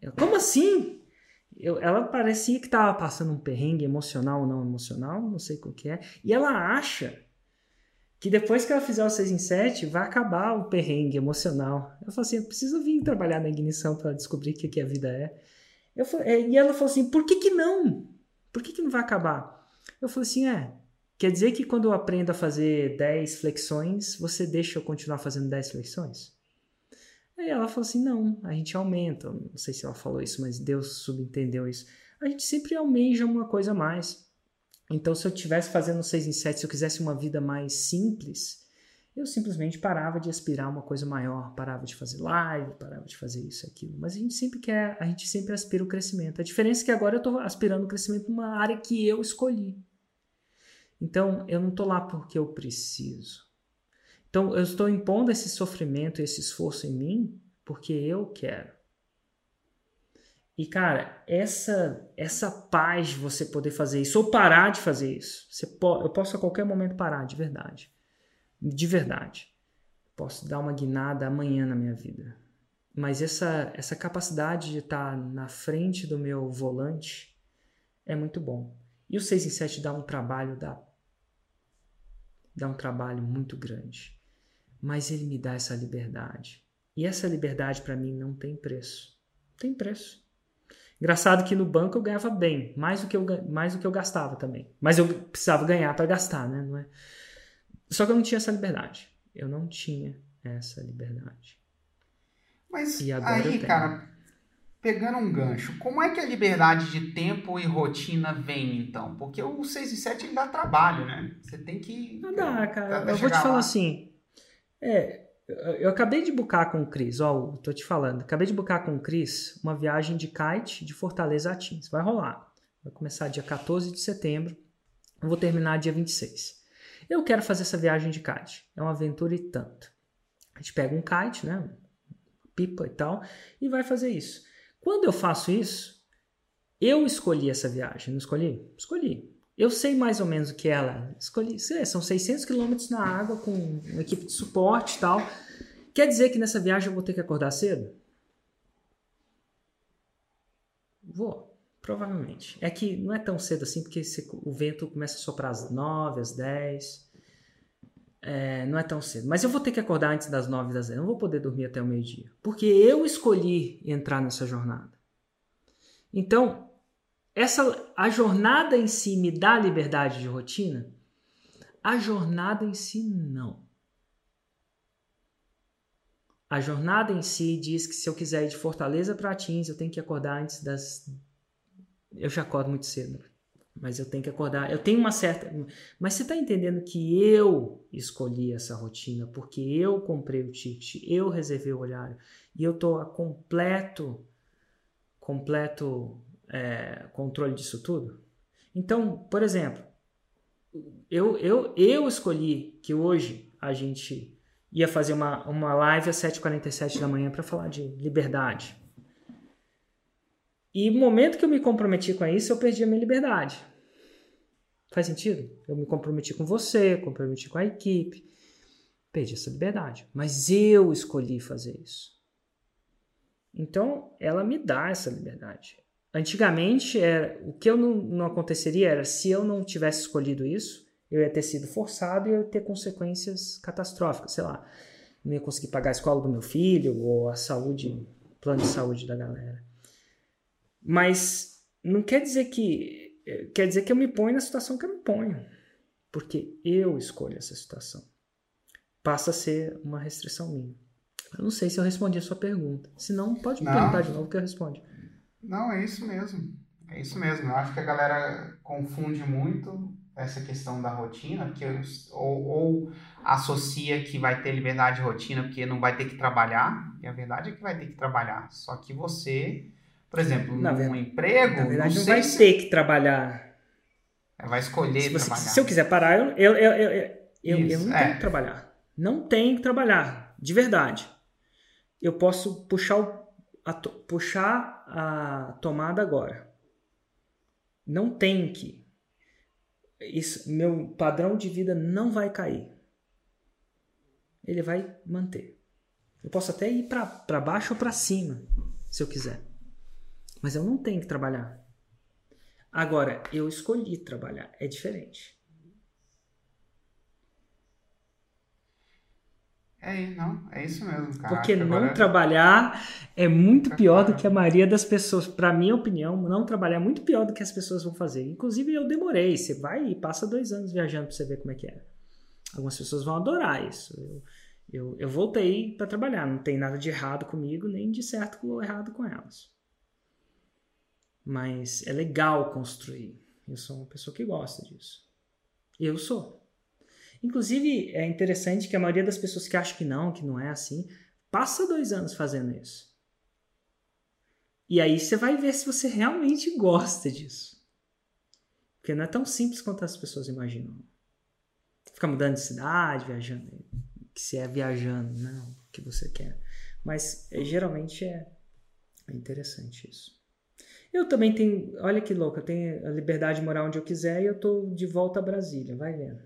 Eu, Como assim? eu, ela parecia que estava passando um perrengue emocional ou não emocional, não sei o que é. E ela acha que depois que ela fizer o 6 em 7, vai acabar o perrengue emocional. Eu falei assim, eu preciso vir trabalhar na ignição para descobrir o que, que a vida é. Eu é, e ela falou assim, por que que não? Por que que não vai acabar? Eu falei assim, é, quer dizer que quando eu aprendo a fazer 10 flexões, você deixa eu continuar fazendo 10 flexões? Aí ela falou assim, não, a gente aumenta. Não sei se ela falou isso, mas Deus subentendeu isso. A gente sempre almeja uma coisa a mais. Então, se eu estivesse fazendo 6 em 7, se eu quisesse uma vida mais simples, eu simplesmente parava de aspirar uma coisa maior, parava de fazer live, parava de fazer isso aquilo. Mas a gente sempre quer, a gente sempre aspira o crescimento. A diferença é que agora eu estou aspirando o crescimento numa área que eu escolhi. Então, eu não estou lá porque eu preciso. Então, eu estou impondo esse sofrimento, esse esforço em mim porque eu quero. E cara, essa essa paz de você poder fazer isso ou parar de fazer isso. Pode, eu posso a qualquer momento parar, de verdade. De verdade. Posso dar uma guinada amanhã na minha vida. Mas essa essa capacidade de estar na frente do meu volante é muito bom. E o 6 em 7 dá um trabalho dá dá um trabalho muito grande. Mas ele me dá essa liberdade. E essa liberdade para mim não tem preço. Não tem preço. Engraçado que no banco eu ganhava bem, mais do que eu, mais do que eu gastava também. Mas eu precisava ganhar para gastar, né? Não é? Só que eu não tinha essa liberdade. Eu não tinha essa liberdade. Mas aí, cara, pegando um gancho, como é que a liberdade de tempo e rotina vem, então? Porque o 6 e 7 ele dá trabalho, né? Você tem que. Não dá, cara. Eu vou te falar lá. assim. É, eu acabei de bucar com o Cris, ó, tô te falando. Acabei de bucar com o Cris uma viagem de kite de Fortaleza a Tins. Vai rolar. Vai começar dia 14 de setembro. Eu vou terminar dia 26. Eu quero fazer essa viagem de kite. É uma aventura e tanto. A gente pega um kite, né? Pipa e tal, e vai fazer isso. Quando eu faço isso, eu escolhi essa viagem, não escolhi? Escolhi. Eu sei mais ou menos o que ela escolhi. São 600 quilômetros na água com uma equipe de suporte e tal. Quer dizer que nessa viagem eu vou ter que acordar cedo? Vou, provavelmente. É que não é tão cedo assim, porque o vento começa a soprar às 9, às 10. É, não é tão cedo. Mas eu vou ter que acordar antes das 9 das 10. Não vou poder dormir até o meio-dia. Porque eu escolhi entrar nessa jornada. Então, essa a jornada em si me dá liberdade de rotina? A jornada em si não. A jornada em si diz que se eu quiser ir de Fortaleza para Atins, eu tenho que acordar antes das eu já acordo muito cedo, mas eu tenho que acordar. Eu tenho uma certa, mas você está entendendo que eu escolhi essa rotina porque eu comprei o ticket, eu reservei o horário e eu estou a completo completo é, controle disso tudo? Então, por exemplo, eu, eu, eu escolhi que hoje a gente ia fazer uma, uma live às 7h47 da manhã para falar de liberdade. E no momento que eu me comprometi com isso, eu perdi a minha liberdade. Faz sentido? Eu me comprometi com você, comprometi com a equipe, perdi essa liberdade. Mas eu escolhi fazer isso. Então, ela me dá essa liberdade. Antigamente, era, o que eu não, não aconteceria era se eu não tivesse escolhido isso, eu ia ter sido forçado e eu ia ter consequências catastróficas, sei lá, não ia conseguir pagar a escola do meu filho ou a saúde, plano de saúde da galera. Mas não quer dizer que quer dizer que eu me ponho na situação que eu me ponho, porque eu escolho essa situação. Passa a ser uma restrição minha. Eu não sei se eu respondi a sua pergunta. Se não, pode me perguntar de novo que eu respondo. Não, é isso mesmo. É isso mesmo. Eu acho que a galera confunde muito essa questão da rotina, porque ou, ou associa que vai ter liberdade de rotina porque não vai ter que trabalhar, e a verdade é que vai ter que trabalhar. Só que você, por exemplo, na num verdade, emprego. Na verdade, não, não vai se... ter que trabalhar. É, vai escolher se você, trabalhar. Se eu quiser parar, eu, eu, eu, eu, eu, eu não é. tenho que trabalhar. Não tenho que trabalhar, de verdade. Eu posso puxar o a puxar a tomada agora. Não tem que. Isso, meu padrão de vida não vai cair. Ele vai manter. Eu posso até ir para baixo ou para cima, se eu quiser. Mas eu não tenho que trabalhar. Agora, eu escolhi trabalhar. É diferente. É, não, é isso mesmo, cara. Porque não Agora- trabalhar é muito pior do que a maioria das pessoas. Pra minha opinião, não trabalhar é muito pior do que as pessoas vão fazer. Inclusive, eu demorei. Você vai e passa dois anos viajando pra você ver como é que é. Algumas pessoas vão adorar isso. Eu, eu, eu voltei pra trabalhar. Não tem nada de errado comigo, nem de certo ou errado com elas. Mas é legal construir. Eu sou uma pessoa que gosta disso. Eu sou. Inclusive, é interessante que a maioria das pessoas que acham que não, que não é assim, passa dois anos fazendo isso. E aí você vai ver se você realmente gosta disso. Porque não é tão simples quanto as pessoas imaginam. Ficar mudando de cidade, viajando. Que se é viajando, não, o que você quer. Mas é, geralmente é, é interessante isso. Eu também tenho, olha que louco, eu tenho a liberdade de morar onde eu quiser e eu tô de volta a Brasília, vai vendo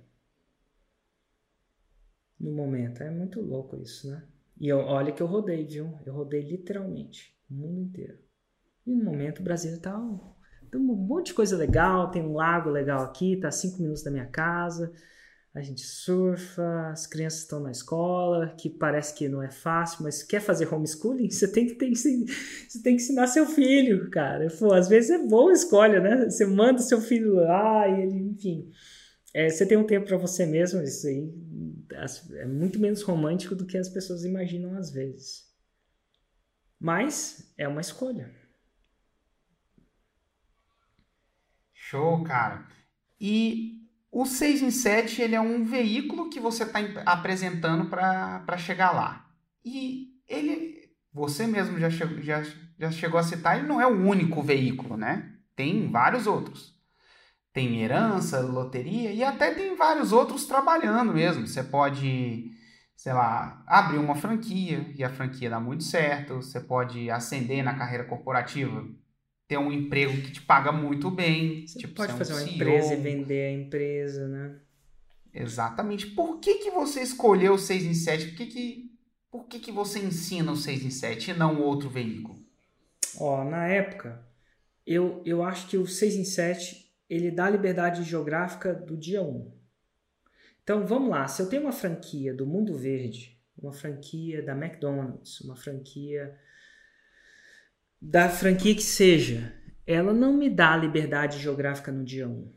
no momento. É muito louco isso, né? E eu, olha que eu rodei, viu? Eu rodei literalmente o mundo inteiro. E no momento o Brasil tá tem um monte de coisa legal, tem um lago legal aqui, tá a cinco minutos da minha casa. A gente surfa, as crianças estão na escola, que parece que não é fácil, mas quer fazer homeschooling? Você tem que, ter, você tem que ensinar seu filho, cara. Pô, às vezes é boa escolha, né? Você manda seu filho lá e ele, enfim. É, você tem um tempo para você mesmo, isso aí é muito menos romântico do que as pessoas imaginam às vezes. Mas é uma escolha. Show, cara. E o 6 em 7 ele é um veículo que você está apresentando para chegar lá. E ele, você mesmo já chegou, já, já chegou a citar, ele não é o único veículo, né? Tem vários outros. Tem herança, loteria e até tem vários outros trabalhando mesmo. Você pode, sei lá, abrir uma franquia e a franquia dá muito certo. Você pode ascender na carreira corporativa, ter um emprego que te paga muito bem. Você tipo, pode ser um fazer uma CEO. empresa e vender a empresa, né? Exatamente. Por que, que você escolheu o 6 em 7? Por que, que, por que, que você ensina o 6 em 7 e não outro veículo? Ó, na época, eu, eu acho que o 6 em 7 ele dá liberdade geográfica do dia 1. Então vamos lá, se eu tenho uma franquia do Mundo Verde, uma franquia da McDonald's, uma franquia da franquia que seja, ela não me dá liberdade geográfica no dia 1.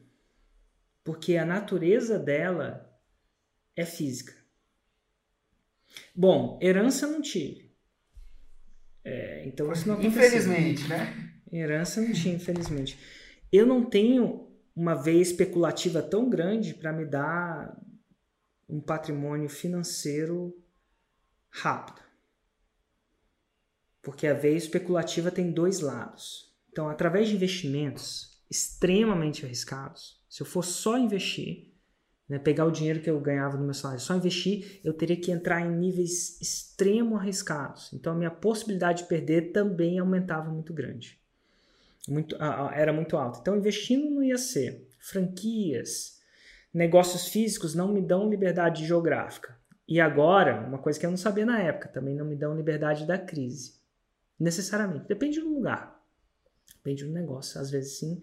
Porque a natureza dela é física. Bom, herança não tive. É, então isso não aconteceu. Infelizmente, né? Herança não tinha, infelizmente. Eu não tenho uma veia especulativa tão grande para me dar um patrimônio financeiro rápido. Porque a veia especulativa tem dois lados. Então, através de investimentos extremamente arriscados, se eu for só investir, né, pegar o dinheiro que eu ganhava no meu salário, só investir, eu teria que entrar em níveis extremo arriscados. Então, a minha possibilidade de perder também aumentava muito grande muito, era muito alta. Então, investindo não ia ser. Franquias, negócios físicos não me dão liberdade geográfica. E agora, uma coisa que eu não sabia na época, também não me dão liberdade da crise. Necessariamente. Depende do lugar. Depende do negócio. Às vezes sim.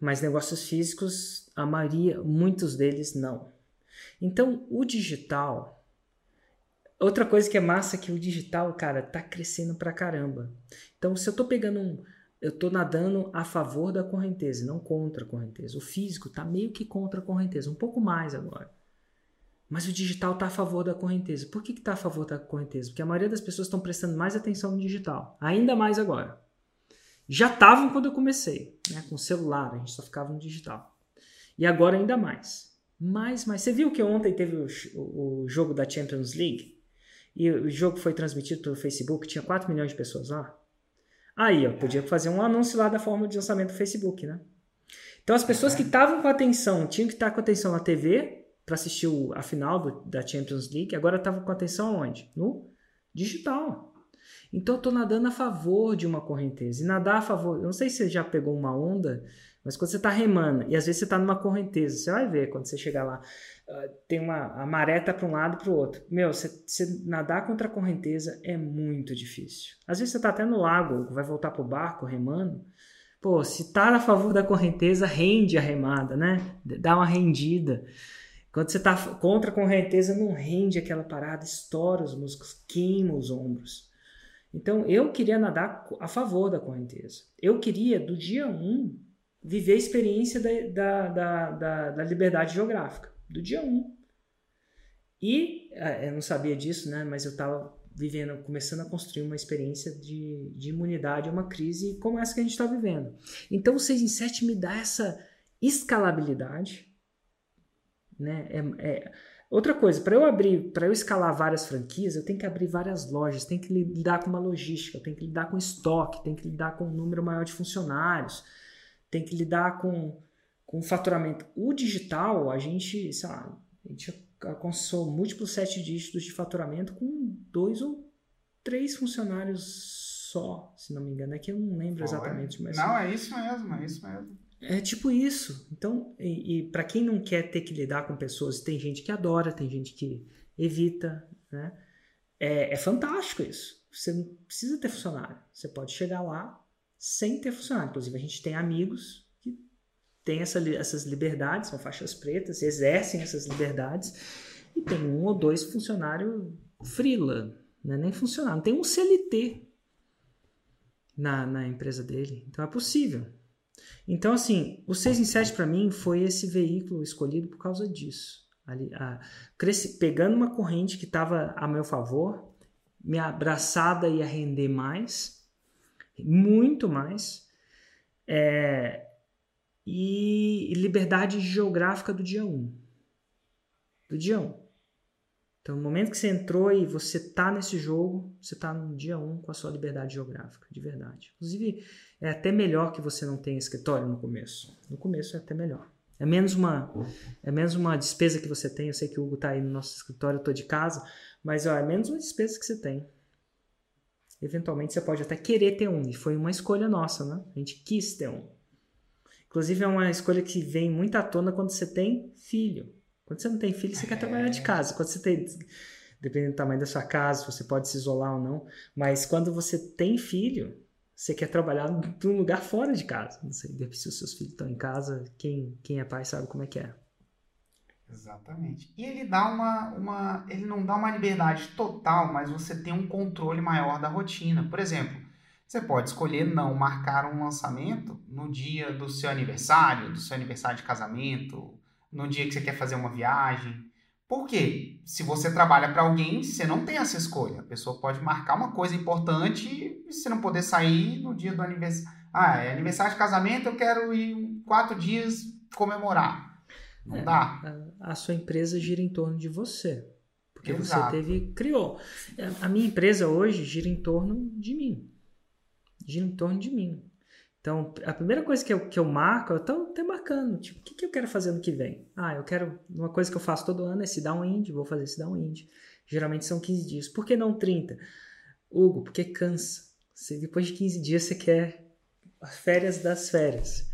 Mas negócios físicos, a maioria, muitos deles não. Então, o digital. Outra coisa que é massa é que o digital, cara, tá crescendo pra caramba. Então, se eu tô pegando um eu estou nadando a favor da correnteza, não contra a correnteza. O físico está meio que contra a correnteza, um pouco mais agora. Mas o digital está a favor da correnteza. Por que está a favor da correnteza? Porque a maioria das pessoas estão prestando mais atenção no digital, ainda mais agora. Já estavam quando eu comecei, né? com celular, a gente só ficava no digital. E agora ainda mais. Mais, mais. Você viu que ontem teve o, o jogo da Champions League? E o jogo foi transmitido pelo Facebook, tinha 4 milhões de pessoas lá. Aí, ó, podia fazer um anúncio lá da forma de lançamento do Facebook, né? Então, as pessoas que estavam com atenção, tinham que estar com atenção na TV para assistir o, a final do, da Champions League, agora estavam com atenção onde? No digital. Então eu estou nadando a favor de uma correnteza. E nadar a favor, eu não sei se você já pegou uma onda, mas quando você está remando e às vezes você está numa correnteza, você vai ver quando você chegar lá, tem uma a maré tá para um lado para o outro. Meu, você, nadar contra a correnteza é muito difícil. Às vezes você está até no lago, vai voltar para o barco remando. Pô, se tá a favor da correnteza, rende a remada, né? Dá uma rendida. Quando você está contra a correnteza, não rende aquela parada, estoura os músculos, queima os ombros. Então, eu queria nadar a favor da correnteza. Eu queria, do dia 1, viver a experiência da, da, da, da liberdade geográfica. Do dia 1. E, é, eu não sabia disso, né? Mas eu estava vivendo, começando a construir uma experiência de, de imunidade a uma crise como essa que a gente está vivendo. Então, o 6 em 7 me dá essa escalabilidade, né? É, é... Outra coisa, para eu abrir, para eu escalar várias franquias, eu tenho que abrir várias lojas, tenho que lidar com uma logística, tenho que lidar com estoque, tenho que lidar com um número maior de funcionários, tenho que lidar com, com faturamento. O digital, a gente, sei lá, a gente alcançou múltiplos sete dígitos de faturamento com dois ou três funcionários só, se não me engano. É que eu não lembro exatamente. Mas... Não, é isso mesmo, é isso mesmo. É tipo isso. Então, e, e para quem não quer ter que lidar com pessoas, tem gente que adora, tem gente que evita, né? É, é fantástico isso. Você não precisa ter funcionário. Você pode chegar lá sem ter funcionário. Inclusive, a gente tem amigos têm essa, essas liberdades, são faixas pretas, exercem essas liberdades, e tem um ou dois funcionários freela, né? nem funcionário, tem um CLT na, na empresa dele. Então é possível. Então, assim, o 6 em 7 para mim foi esse veículo escolhido por causa disso. Ali, a, cresci, pegando uma corrente que estava a meu favor, minha abraçada ia render mais, muito mais, é, e liberdade geográfica do dia 1. Do dia 1. Então, no momento que você entrou e você tá nesse jogo, você tá no dia 1 com a sua liberdade geográfica, de verdade. Inclusive, é até melhor que você não tenha escritório no começo. No começo é até melhor. É menos uma, é menos uma despesa que você tem. Eu sei que o Hugo tá aí no nosso escritório, eu tô de casa, mas ó, é menos uma despesa que você tem. Eventualmente você pode até querer ter um, e foi uma escolha nossa, né? A gente quis ter um. Inclusive é uma escolha que vem muito à tona quando você tem filho. Quando você não tem filho, você é. quer trabalhar de casa. Quando você tem. Dependendo do tamanho da sua casa, você pode se isolar ou não. Mas quando você tem filho, você quer trabalhar num lugar fora de casa. Não sei, se os seus filhos estão em casa, quem, quem é pai sabe como é que é. Exatamente. E ele dá uma, uma. Ele não dá uma liberdade total, mas você tem um controle maior da rotina. Por exemplo, você pode escolher não marcar um lançamento no dia do seu aniversário, do seu aniversário de casamento, no dia que você quer fazer uma viagem. Por quê? Se você trabalha para alguém, você não tem essa escolha. A pessoa pode marcar uma coisa importante e você não poder sair no dia do aniversário. Ah, é aniversário de casamento, eu quero ir quatro dias comemorar. Não é, dá. A, a, sua empresa gira em torno de você. Porque Exato. você teve, criou. A minha empresa hoje gira em torno de mim. Gira em torno de mim. Então, a primeira coisa que eu, que eu marco, eu estou até marcando, tipo, o que, que eu quero fazer ano que vem? Ah, eu quero, uma coisa que eu faço todo ano é se dar um indie, vou fazer se dar um indie. Geralmente são 15 dias. Por que não 30? Hugo, porque cansa. Você, depois de 15 dias você quer as férias das férias.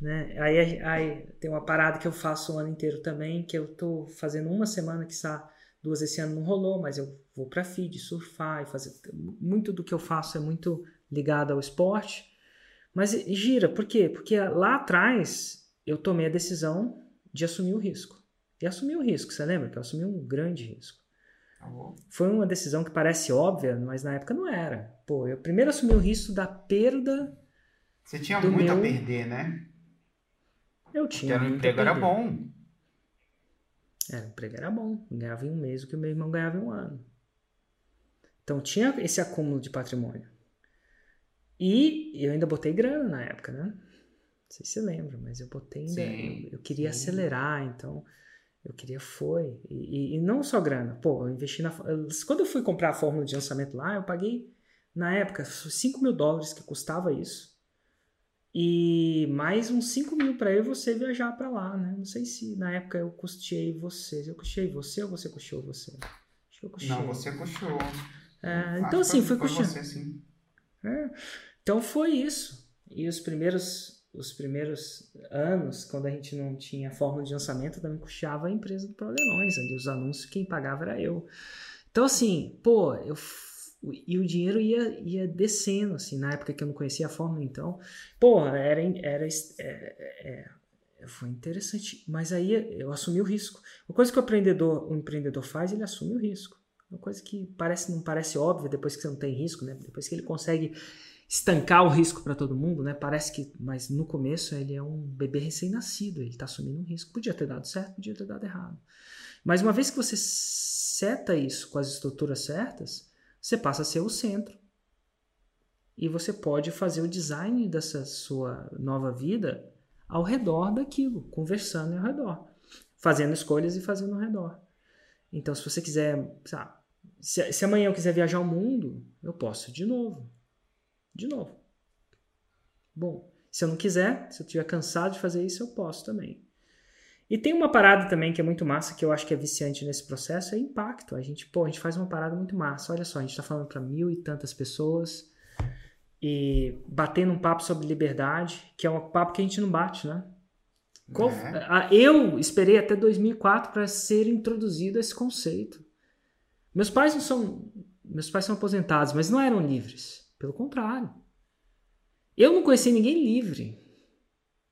Né? Aí, aí tem uma parada que eu faço o ano inteiro também, que eu estou fazendo uma semana que está duas esse ano não rolou, mas eu vou para feed, surfar e fazer muito do que eu faço é muito ligado ao esporte mas gira, por quê? Porque lá atrás eu tomei a decisão de assumir o risco. E assumir o risco, você lembra? Que eu assumi um grande risco. Tá Foi uma decisão que parece óbvia, mas na época não era. Pô, eu primeiro assumi o risco da perda. Você tinha muito meu... a perder, né? Eu tinha. Porque o emprego era bom. É, o emprego era bom. Eu ganhava em um mês o que o meu irmão ganhava em um ano. Então tinha esse acúmulo de patrimônio. E eu ainda botei grana na época, né? Não sei se você lembra, mas eu botei ainda. Sim, eu, eu, queria sim. acelerar, então eu queria foi. E, e, e, não só grana. Pô, eu investi na. Quando eu fui comprar a fórmula de lançamento lá, eu paguei, na época, 5 mil dólares que custava isso. E mais uns 5 mil para eu você viajar para lá, né? Não sei se na época eu custeei vocês. Eu custeei você ou você custeou você? Acho que eu custeei. Não, você custeou. É, então, assim, foi, foi você, sim. É, então foi isso. E os primeiros, os primeiros anos, quando a gente não tinha fórmula de lançamento, também custeava a empresa do Problemões. Ali os anúncios, quem pagava era eu. Então, assim, pô, eu e o dinheiro ia, ia descendo, assim, na época que eu não conhecia a fórmula, então, pô, era, era, é, é, foi interessante, mas aí eu assumi o risco. Uma coisa que o o empreendedor faz, ele assume o risco. Uma coisa que parece não parece óbvia depois que você não tem risco, né? Depois que ele consegue estancar o risco para todo mundo, né? Parece que, mas no começo ele é um bebê recém-nascido, ele está assumindo um risco. Podia ter dado certo, podia ter dado errado. Mas uma vez que você seta isso com as estruturas certas, você passa a ser o centro. E você pode fazer o design dessa sua nova vida ao redor daquilo, conversando ao redor, fazendo escolhas e fazendo ao redor. Então, se você quiser, sabe, se, se amanhã eu quiser viajar ao mundo, eu posso de novo. De novo. Bom, se eu não quiser, se eu estiver cansado de fazer isso, eu posso também. E tem uma parada também que é muito massa, que eu acho que é viciante nesse processo, é impacto. A gente, pô, a gente faz uma parada muito massa. Olha só, a gente está falando para mil e tantas pessoas e batendo um papo sobre liberdade, que é um papo que a gente não bate, né? Qual, é. Eu esperei até 2004 para ser introduzido esse conceito. Meus pais não são, meus pais são aposentados, mas não eram livres. Pelo contrário, eu não conheci ninguém livre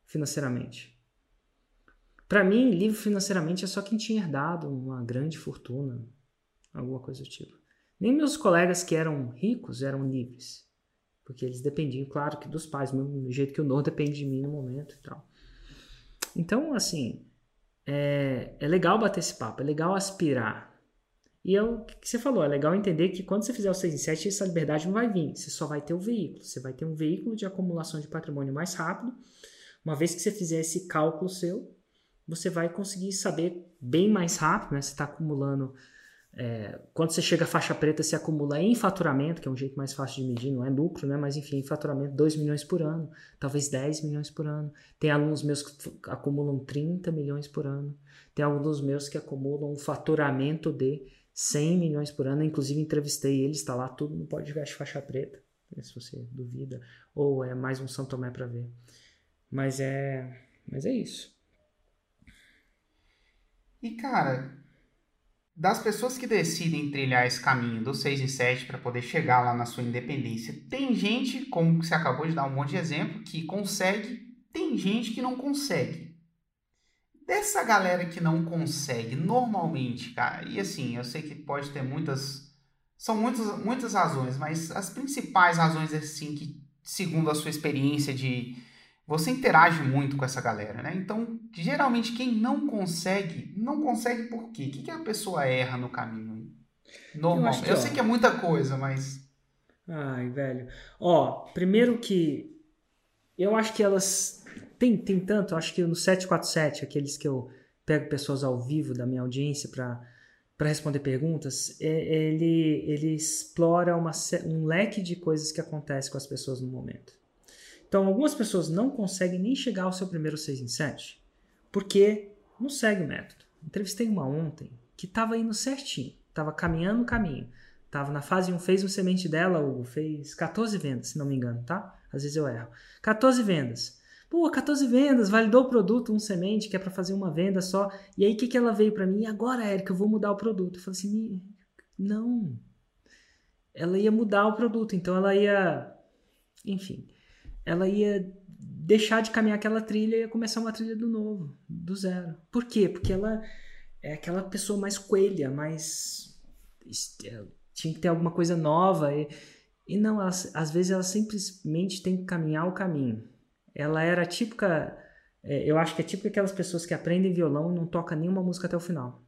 financeiramente. Para mim, livre financeiramente é só quem tinha herdado uma grande fortuna, alguma coisa do tipo. Nem meus colegas que eram ricos eram livres. Porque eles dependiam, claro, que dos pais, do jeito que o Nor depende de mim no momento e tal. Então, assim, é, é legal bater esse papo, é legal aspirar. E é o que você falou, é legal entender que quando você fizer o 6 em 7, essa liberdade não vai vir. Você só vai ter o veículo. Você vai ter um veículo de acumulação de patrimônio mais rápido. Uma vez que você fizer esse cálculo seu, você vai conseguir saber bem mais rápido, né? Você está acumulando é, quando você chega à faixa preta, se acumula em faturamento, que é um jeito mais fácil de medir, não é lucro, né? mas enfim, em faturamento 2 milhões por ano, talvez 10 milhões por ano. Tem alunos meus que acumulam 30 milhões por ano. Tem alunos meus que acumulam um faturamento de 100 milhões por ano. Inclusive, entrevistei eles, está lá tudo no podcast Faixa Preta, né? se você duvida. Ou é mais um São Tomé para ver. Mas é, mas é isso. E cara, das pessoas que decidem trilhar esse caminho do 6 em 7 para poder chegar lá na sua independência, tem gente, como você acabou de dar um monte de exemplo, que consegue, tem gente que não consegue. Dessa galera que não consegue, normalmente, cara, e assim, eu sei que pode ter muitas. São muitas, muitas razões, mas as principais razões, assim, que, segundo a sua experiência de você interage muito com essa galera, né? Então, geralmente quem não consegue, não consegue por quê? O que, que a pessoa erra no caminho? Normal. Eu, eu sei que é muita coisa, mas. Ai, velho. Ó, primeiro que eu acho que elas. Tem, tem tanto, acho que no 747, aqueles que eu pego pessoas ao vivo da minha audiência para para responder perguntas, é, ele, ele explora uma, um leque de coisas que acontecem com as pessoas no momento. Então, algumas pessoas não conseguem nem chegar ao seu primeiro 6 em 7 porque não segue o método. Entrevistei uma ontem que estava indo certinho, estava caminhando o caminho. Estava na fase 1, fez um semente dela, Hugo, fez 14 vendas, se não me engano, tá? Às vezes eu erro. 14 vendas. Pô, 14 vendas, validou o produto, um semente, que é para fazer uma venda só. E aí, o que, que ela veio para mim? E agora, Érica, eu vou mudar o produto. Eu falei assim, não. Ela ia mudar o produto, então ela ia. Enfim ela ia deixar de caminhar aquela trilha e ia começar uma trilha do novo, do zero. Por quê? Porque ela é aquela pessoa mais coelha, mais. É, tinha que ter alguma coisa nova. E, e não, ela, às vezes ela simplesmente tem que caminhar o caminho. Ela era típica. É, eu acho que é típica aquelas pessoas que aprendem violão e não tocam nenhuma música até o final.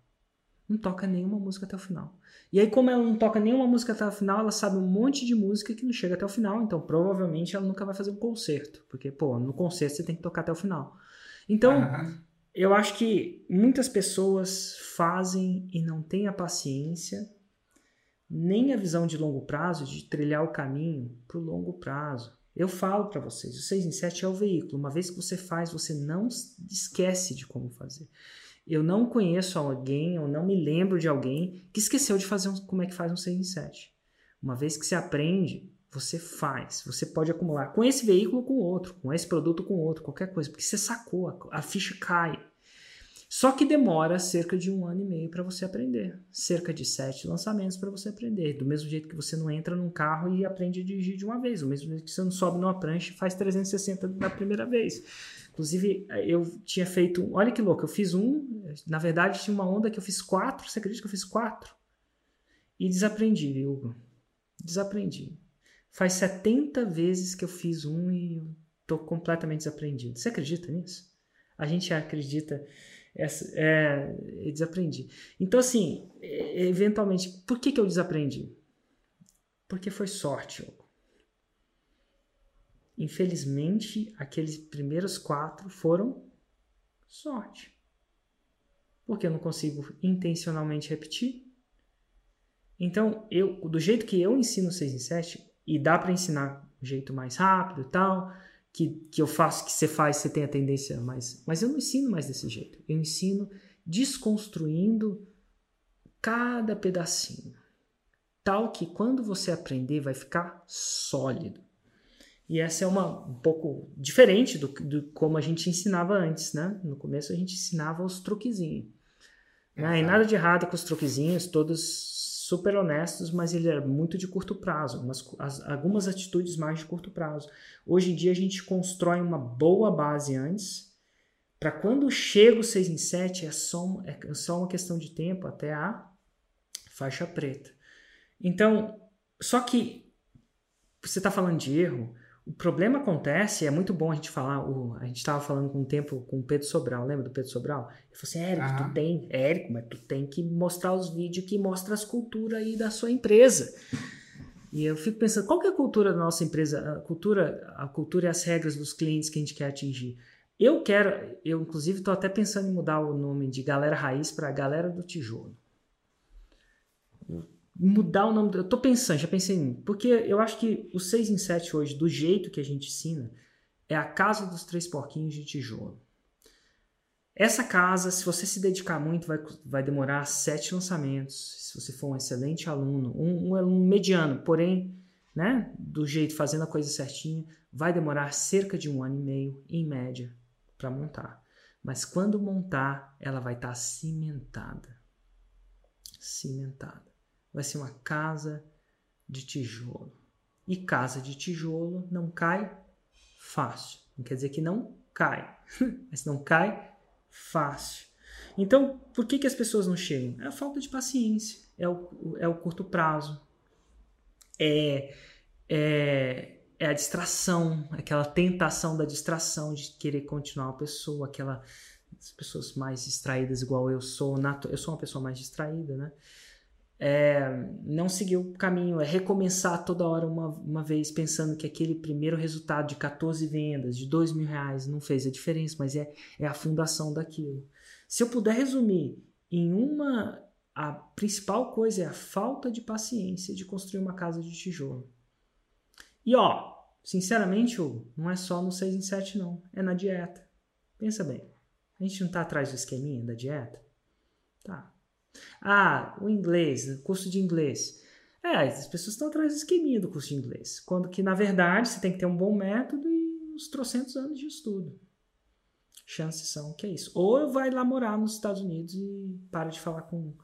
Não toca nenhuma música até o final. E aí, como ela não toca nenhuma música até o final, ela sabe um monte de música que não chega até o final. Então, provavelmente, ela nunca vai fazer um concerto. Porque, pô, no concerto você tem que tocar até o final. Então, uhum. eu acho que muitas pessoas fazem e não têm a paciência, nem a visão de longo prazo, de trilhar o caminho para o longo prazo. Eu falo para vocês, o 6 em 7 é o veículo. Uma vez que você faz, você não esquece de como fazer. Eu não conheço alguém, eu não me lembro de alguém que esqueceu de fazer um, como é que faz um 6 em 7. Uma vez que você aprende, você faz. Você pode acumular com esse veículo com outro, com esse produto com outro, qualquer coisa, porque você sacou, a ficha cai. Só que demora cerca de um ano e meio para você aprender. Cerca de sete lançamentos para você aprender. Do mesmo jeito que você não entra num carro e aprende a dirigir de uma vez. Do mesmo jeito que você não sobe numa prancha e faz 360 na primeira vez. Inclusive, eu tinha feito. Olha que louco, eu fiz um. Na verdade, tinha uma onda que eu fiz quatro. Você acredita que eu fiz quatro? E desaprendi, Hugo. Desaprendi. Faz 70 vezes que eu fiz um e tô completamente desaprendido. Você acredita nisso? A gente acredita essa, é, desaprendi. Então, assim, eventualmente, por que, que eu desaprendi? Porque foi sorte. Infelizmente, aqueles primeiros quatro foram sorte. Porque eu não consigo intencionalmente repetir. Então, eu, do jeito que eu ensino 6 em 7, e dá para ensinar um jeito mais rápido e tal, que, que eu faço, que você faz, você tem a tendência mais. Mas eu não ensino mais desse jeito. Eu ensino desconstruindo cada pedacinho. Tal que quando você aprender vai ficar sólido. E essa é uma um pouco diferente do, do como a gente ensinava antes, né? No começo a gente ensinava os truquezinhos. Né? E nada de errado com os truquezinhos, todos super honestos, mas ele era muito de curto prazo, umas, as, algumas atitudes mais de curto prazo. Hoje em dia a gente constrói uma boa base antes, para quando chega o 6 em 7 é só, é só uma questão de tempo até a faixa preta. Então, só que você está falando de erro, o problema acontece, é muito bom a gente falar, o, a gente estava falando com um tempo com o Pedro Sobral, lembra do Pedro Sobral? Ele falou assim, Érico, uhum. tu tem, Érico, mas tu tem que mostrar os vídeos que mostram as culturas aí da sua empresa. E eu fico pensando, qual que é a cultura da nossa empresa? A cultura, a cultura e as regras dos clientes que a gente quer atingir. Eu quero, eu inclusive estou até pensando em mudar o nome de Galera Raiz para Galera do Tijolo mudar o nome. Do... Eu tô pensando, já pensei em. Porque eu acho que o 6 em 7 hoje, do jeito que a gente ensina, é a casa dos três porquinhos de tijolo. Essa casa, se você se dedicar muito, vai, vai demorar sete lançamentos. Se você for um excelente aluno, um, um aluno mediano, porém, né, do jeito, fazendo a coisa certinha, vai demorar cerca de um ano e meio, em média, para montar. Mas quando montar, ela vai estar tá cimentada. Cimentada vai ser uma casa de tijolo. E casa de tijolo não cai fácil. Não quer dizer que não cai, mas não cai fácil. Então, por que, que as pessoas não chegam? É a falta de paciência, é o, é o curto prazo, é, é, é a distração, aquela tentação da distração de querer continuar a pessoa, aquela as pessoas mais distraídas igual eu sou, eu sou uma pessoa mais distraída, né? É, não seguir o caminho, é recomeçar toda hora uma, uma vez pensando que aquele primeiro resultado de 14 vendas, de 2 mil reais, não fez a diferença, mas é, é a fundação daquilo. Se eu puder resumir em uma. A principal coisa é a falta de paciência de construir uma casa de tijolo. E ó, sinceramente, Hugo, não é só no 6 em 7, não. É na dieta. Pensa bem. A gente não está atrás do esqueminha da dieta? Tá. Ah, o inglês, o curso de inglês. É, as pessoas estão atrás do esqueminha do curso de inglês. Quando que, na verdade, você tem que ter um bom método e uns trocentos anos de estudo. Chances são que é isso. Ou vai lá morar nos Estados Unidos e para de falar com,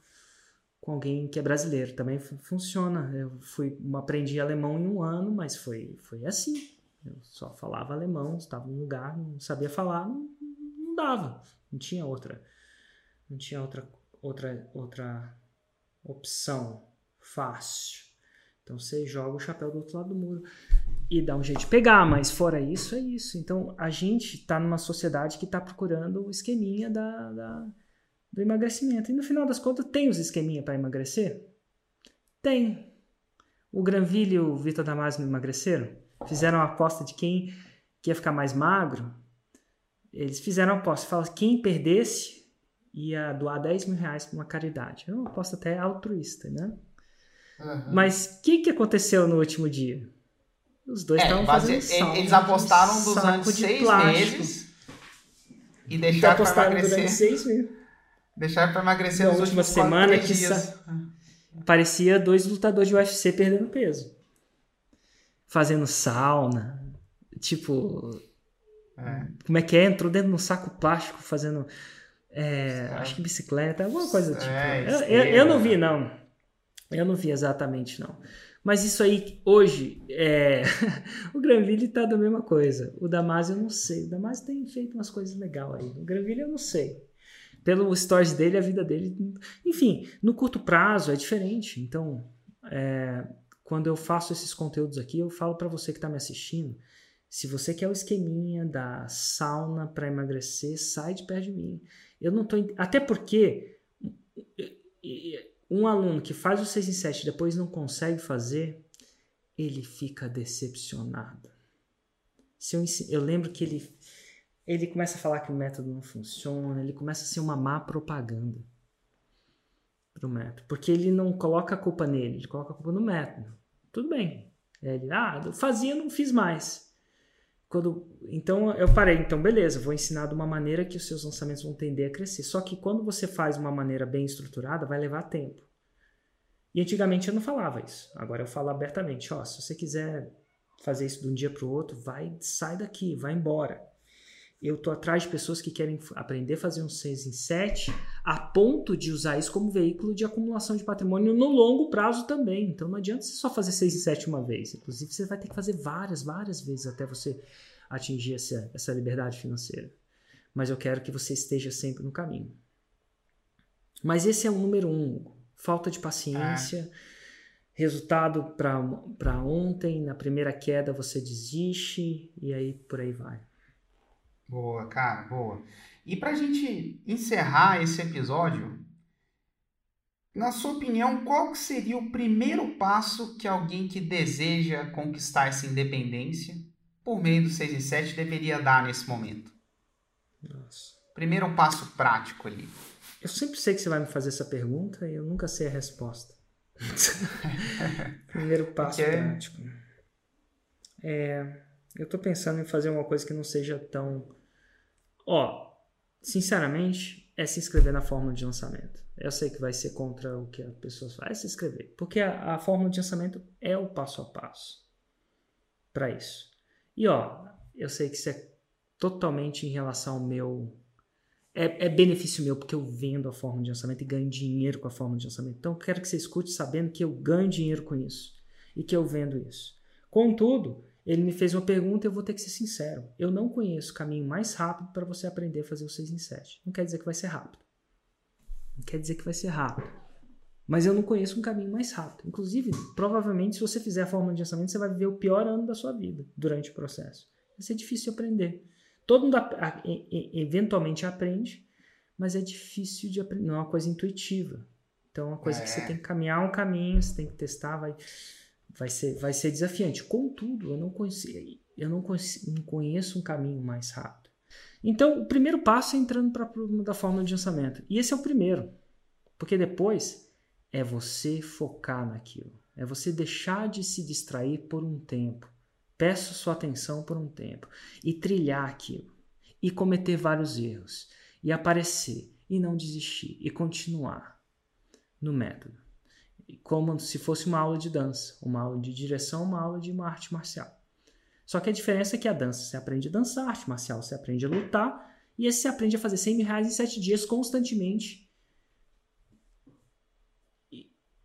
com alguém que é brasileiro. Também funciona. Eu fui, aprendi alemão em um ano, mas foi, foi assim. Eu só falava alemão, estava num lugar, não sabia falar, não, não dava. Não tinha outra. Não tinha outra outra, outra opção fácil. Então você joga o chapéu do outro lado do muro e dá um jeito de pegar, mas fora isso, é isso. Então a gente está numa sociedade que está procurando o esqueminha da, da, do emagrecimento. E no final das contas, tem os esqueminha para emagrecer? Tem. O Granville e o Vitor Damasio emagreceram? Fizeram a aposta de quem ia ficar mais magro? Eles fizeram a aposta. Fala, quem perdesse ia doar 10 mil reais para uma caridade. Eu posso até altruísta, né? Uhum. Mas o que, que aconteceu no último dia? Os dois estavam é, fazendo salto, Eles apostaram durante seis plástico. meses e deixaram para emagrecer. Durante seis meses. Deixaram para emagrecer nos últimos semana que dias. Sa... Parecia dois lutadores de UFC perdendo peso. Fazendo sauna. Tipo. É. Como é que é? Entrou dentro de um saco plástico fazendo. É, acho que bicicleta, alguma coisa tipo. É, eu, eu, eu, não vi, não. Eu não vi exatamente, não. Mas isso aí, hoje, é... o Granville tá da mesma coisa. O Damasio eu não sei. O Damasio tem feito umas coisas legais aí. O Granville eu não sei. Pelo stories dele, a vida dele. Enfim, no curto prazo é diferente. Então, é... quando eu faço esses conteúdos aqui, eu falo para você que está me assistindo. Se você quer o esqueminha da sauna para emagrecer, sai de perto de mim. Eu não tô. Até porque um aluno que faz o 6 em 7 e depois não consegue fazer, ele fica decepcionado. Se eu, eu lembro que ele, ele começa a falar que o método não funciona, ele começa a ser uma má propaganda pro método. Porque ele não coloca a culpa nele, ele coloca a culpa no método. Tudo bem. Ele, ah, eu fazia, não fiz mais. Quando, então eu parei, então beleza, vou ensinar de uma maneira que os seus lançamentos vão tender a crescer. Só que quando você faz uma maneira bem estruturada, vai levar tempo. E antigamente eu não falava isso. Agora eu falo abertamente, ó, se você quiser fazer isso de um dia para o outro, vai, sai daqui, vai embora. Eu tô atrás de pessoas que querem aprender a fazer um 6 em 7 a ponto de usar isso como veículo de acumulação de patrimônio no longo prazo também. Então não adianta você só fazer 6 em 7 uma vez. Inclusive você vai ter que fazer várias, várias vezes até você atingir essa, essa liberdade financeira. Mas eu quero que você esteja sempre no caminho. Mas esse é o número um. Falta de paciência. É. Resultado para ontem, na primeira queda você desiste e aí por aí vai. Boa, cara, boa. E para a gente encerrar esse episódio, na sua opinião, qual seria o primeiro passo que alguém que deseja conquistar essa independência por meio do 6 e 7 deveria dar nesse momento? Nossa. Primeiro um passo prático ali. Eu sempre sei que você vai me fazer essa pergunta e eu nunca sei a resposta. primeiro passo Porque... prático. É, eu estou pensando em fazer uma coisa que não seja tão Ó, sinceramente, é se inscrever na fórmula de lançamento. Eu sei que vai ser contra o que as pessoas fazem, é se inscrever. Porque a, a fórmula de lançamento é o passo a passo para isso. E ó, eu sei que isso é totalmente em relação ao meu. É, é, benefício meu, porque eu vendo a forma de lançamento e ganho dinheiro com a forma de lançamento. Então, eu quero que você escute sabendo que eu ganho dinheiro com isso e que eu vendo isso. Contudo, ele me fez uma pergunta e eu vou ter que ser sincero. Eu não conheço o caminho mais rápido para você aprender a fazer o 6 em 7. Não quer dizer que vai ser rápido. Não quer dizer que vai ser rápido. Mas eu não conheço um caminho mais rápido. Inclusive, provavelmente, se você fizer a forma de lançamento, você vai viver o pior ano da sua vida durante o processo. Vai ser difícil de aprender. Todo mundo eventualmente aprende, mas é difícil de aprender. Não é uma coisa intuitiva. Então, é uma coisa é. que você é. tem que caminhar um caminho, você tem que testar, vai vai ser, vai ser desafiante. Contudo, eu não, conheci, eu não, conheci, não conheço um caminho mais rápido. Então, o primeiro passo é entrando para a da forma de lançamento. E esse é o primeiro. Porque depois é você focar naquilo. É você deixar de se distrair por um tempo. Peço sua atenção por um tempo. E trilhar aquilo. E cometer vários erros. E aparecer. E não desistir. E continuar no método como se fosse uma aula de dança, uma aula de direção, uma aula de uma arte marcial. Só que a diferença é que a dança você aprende a dançar, a arte marcial você aprende a lutar, e esse você aprende a fazer 100 mil reais em 7 dias constantemente.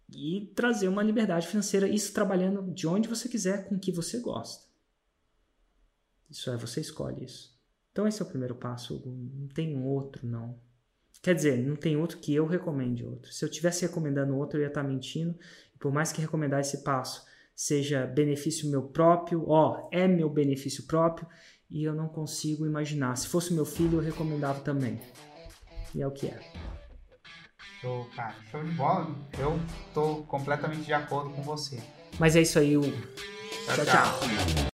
E, trazer uma liberdade financeira, isso trabalhando de onde você quiser, com o que você gosta. Isso é, você escolhe isso. Então esse é o primeiro passo, não tem outro, não. Quer dizer, não tem outro que eu recomende outro. Se eu tivesse recomendando outro, eu ia estar mentindo. Por mais que recomendar esse passo seja benefício meu próprio, ó, é meu benefício próprio, e eu não consigo imaginar. Se fosse meu filho, eu recomendava também. E é o que é. Show, cara. Show de bola. Eu tô completamente de acordo com você. Mas é isso aí, o. tchau. tchau. tchau.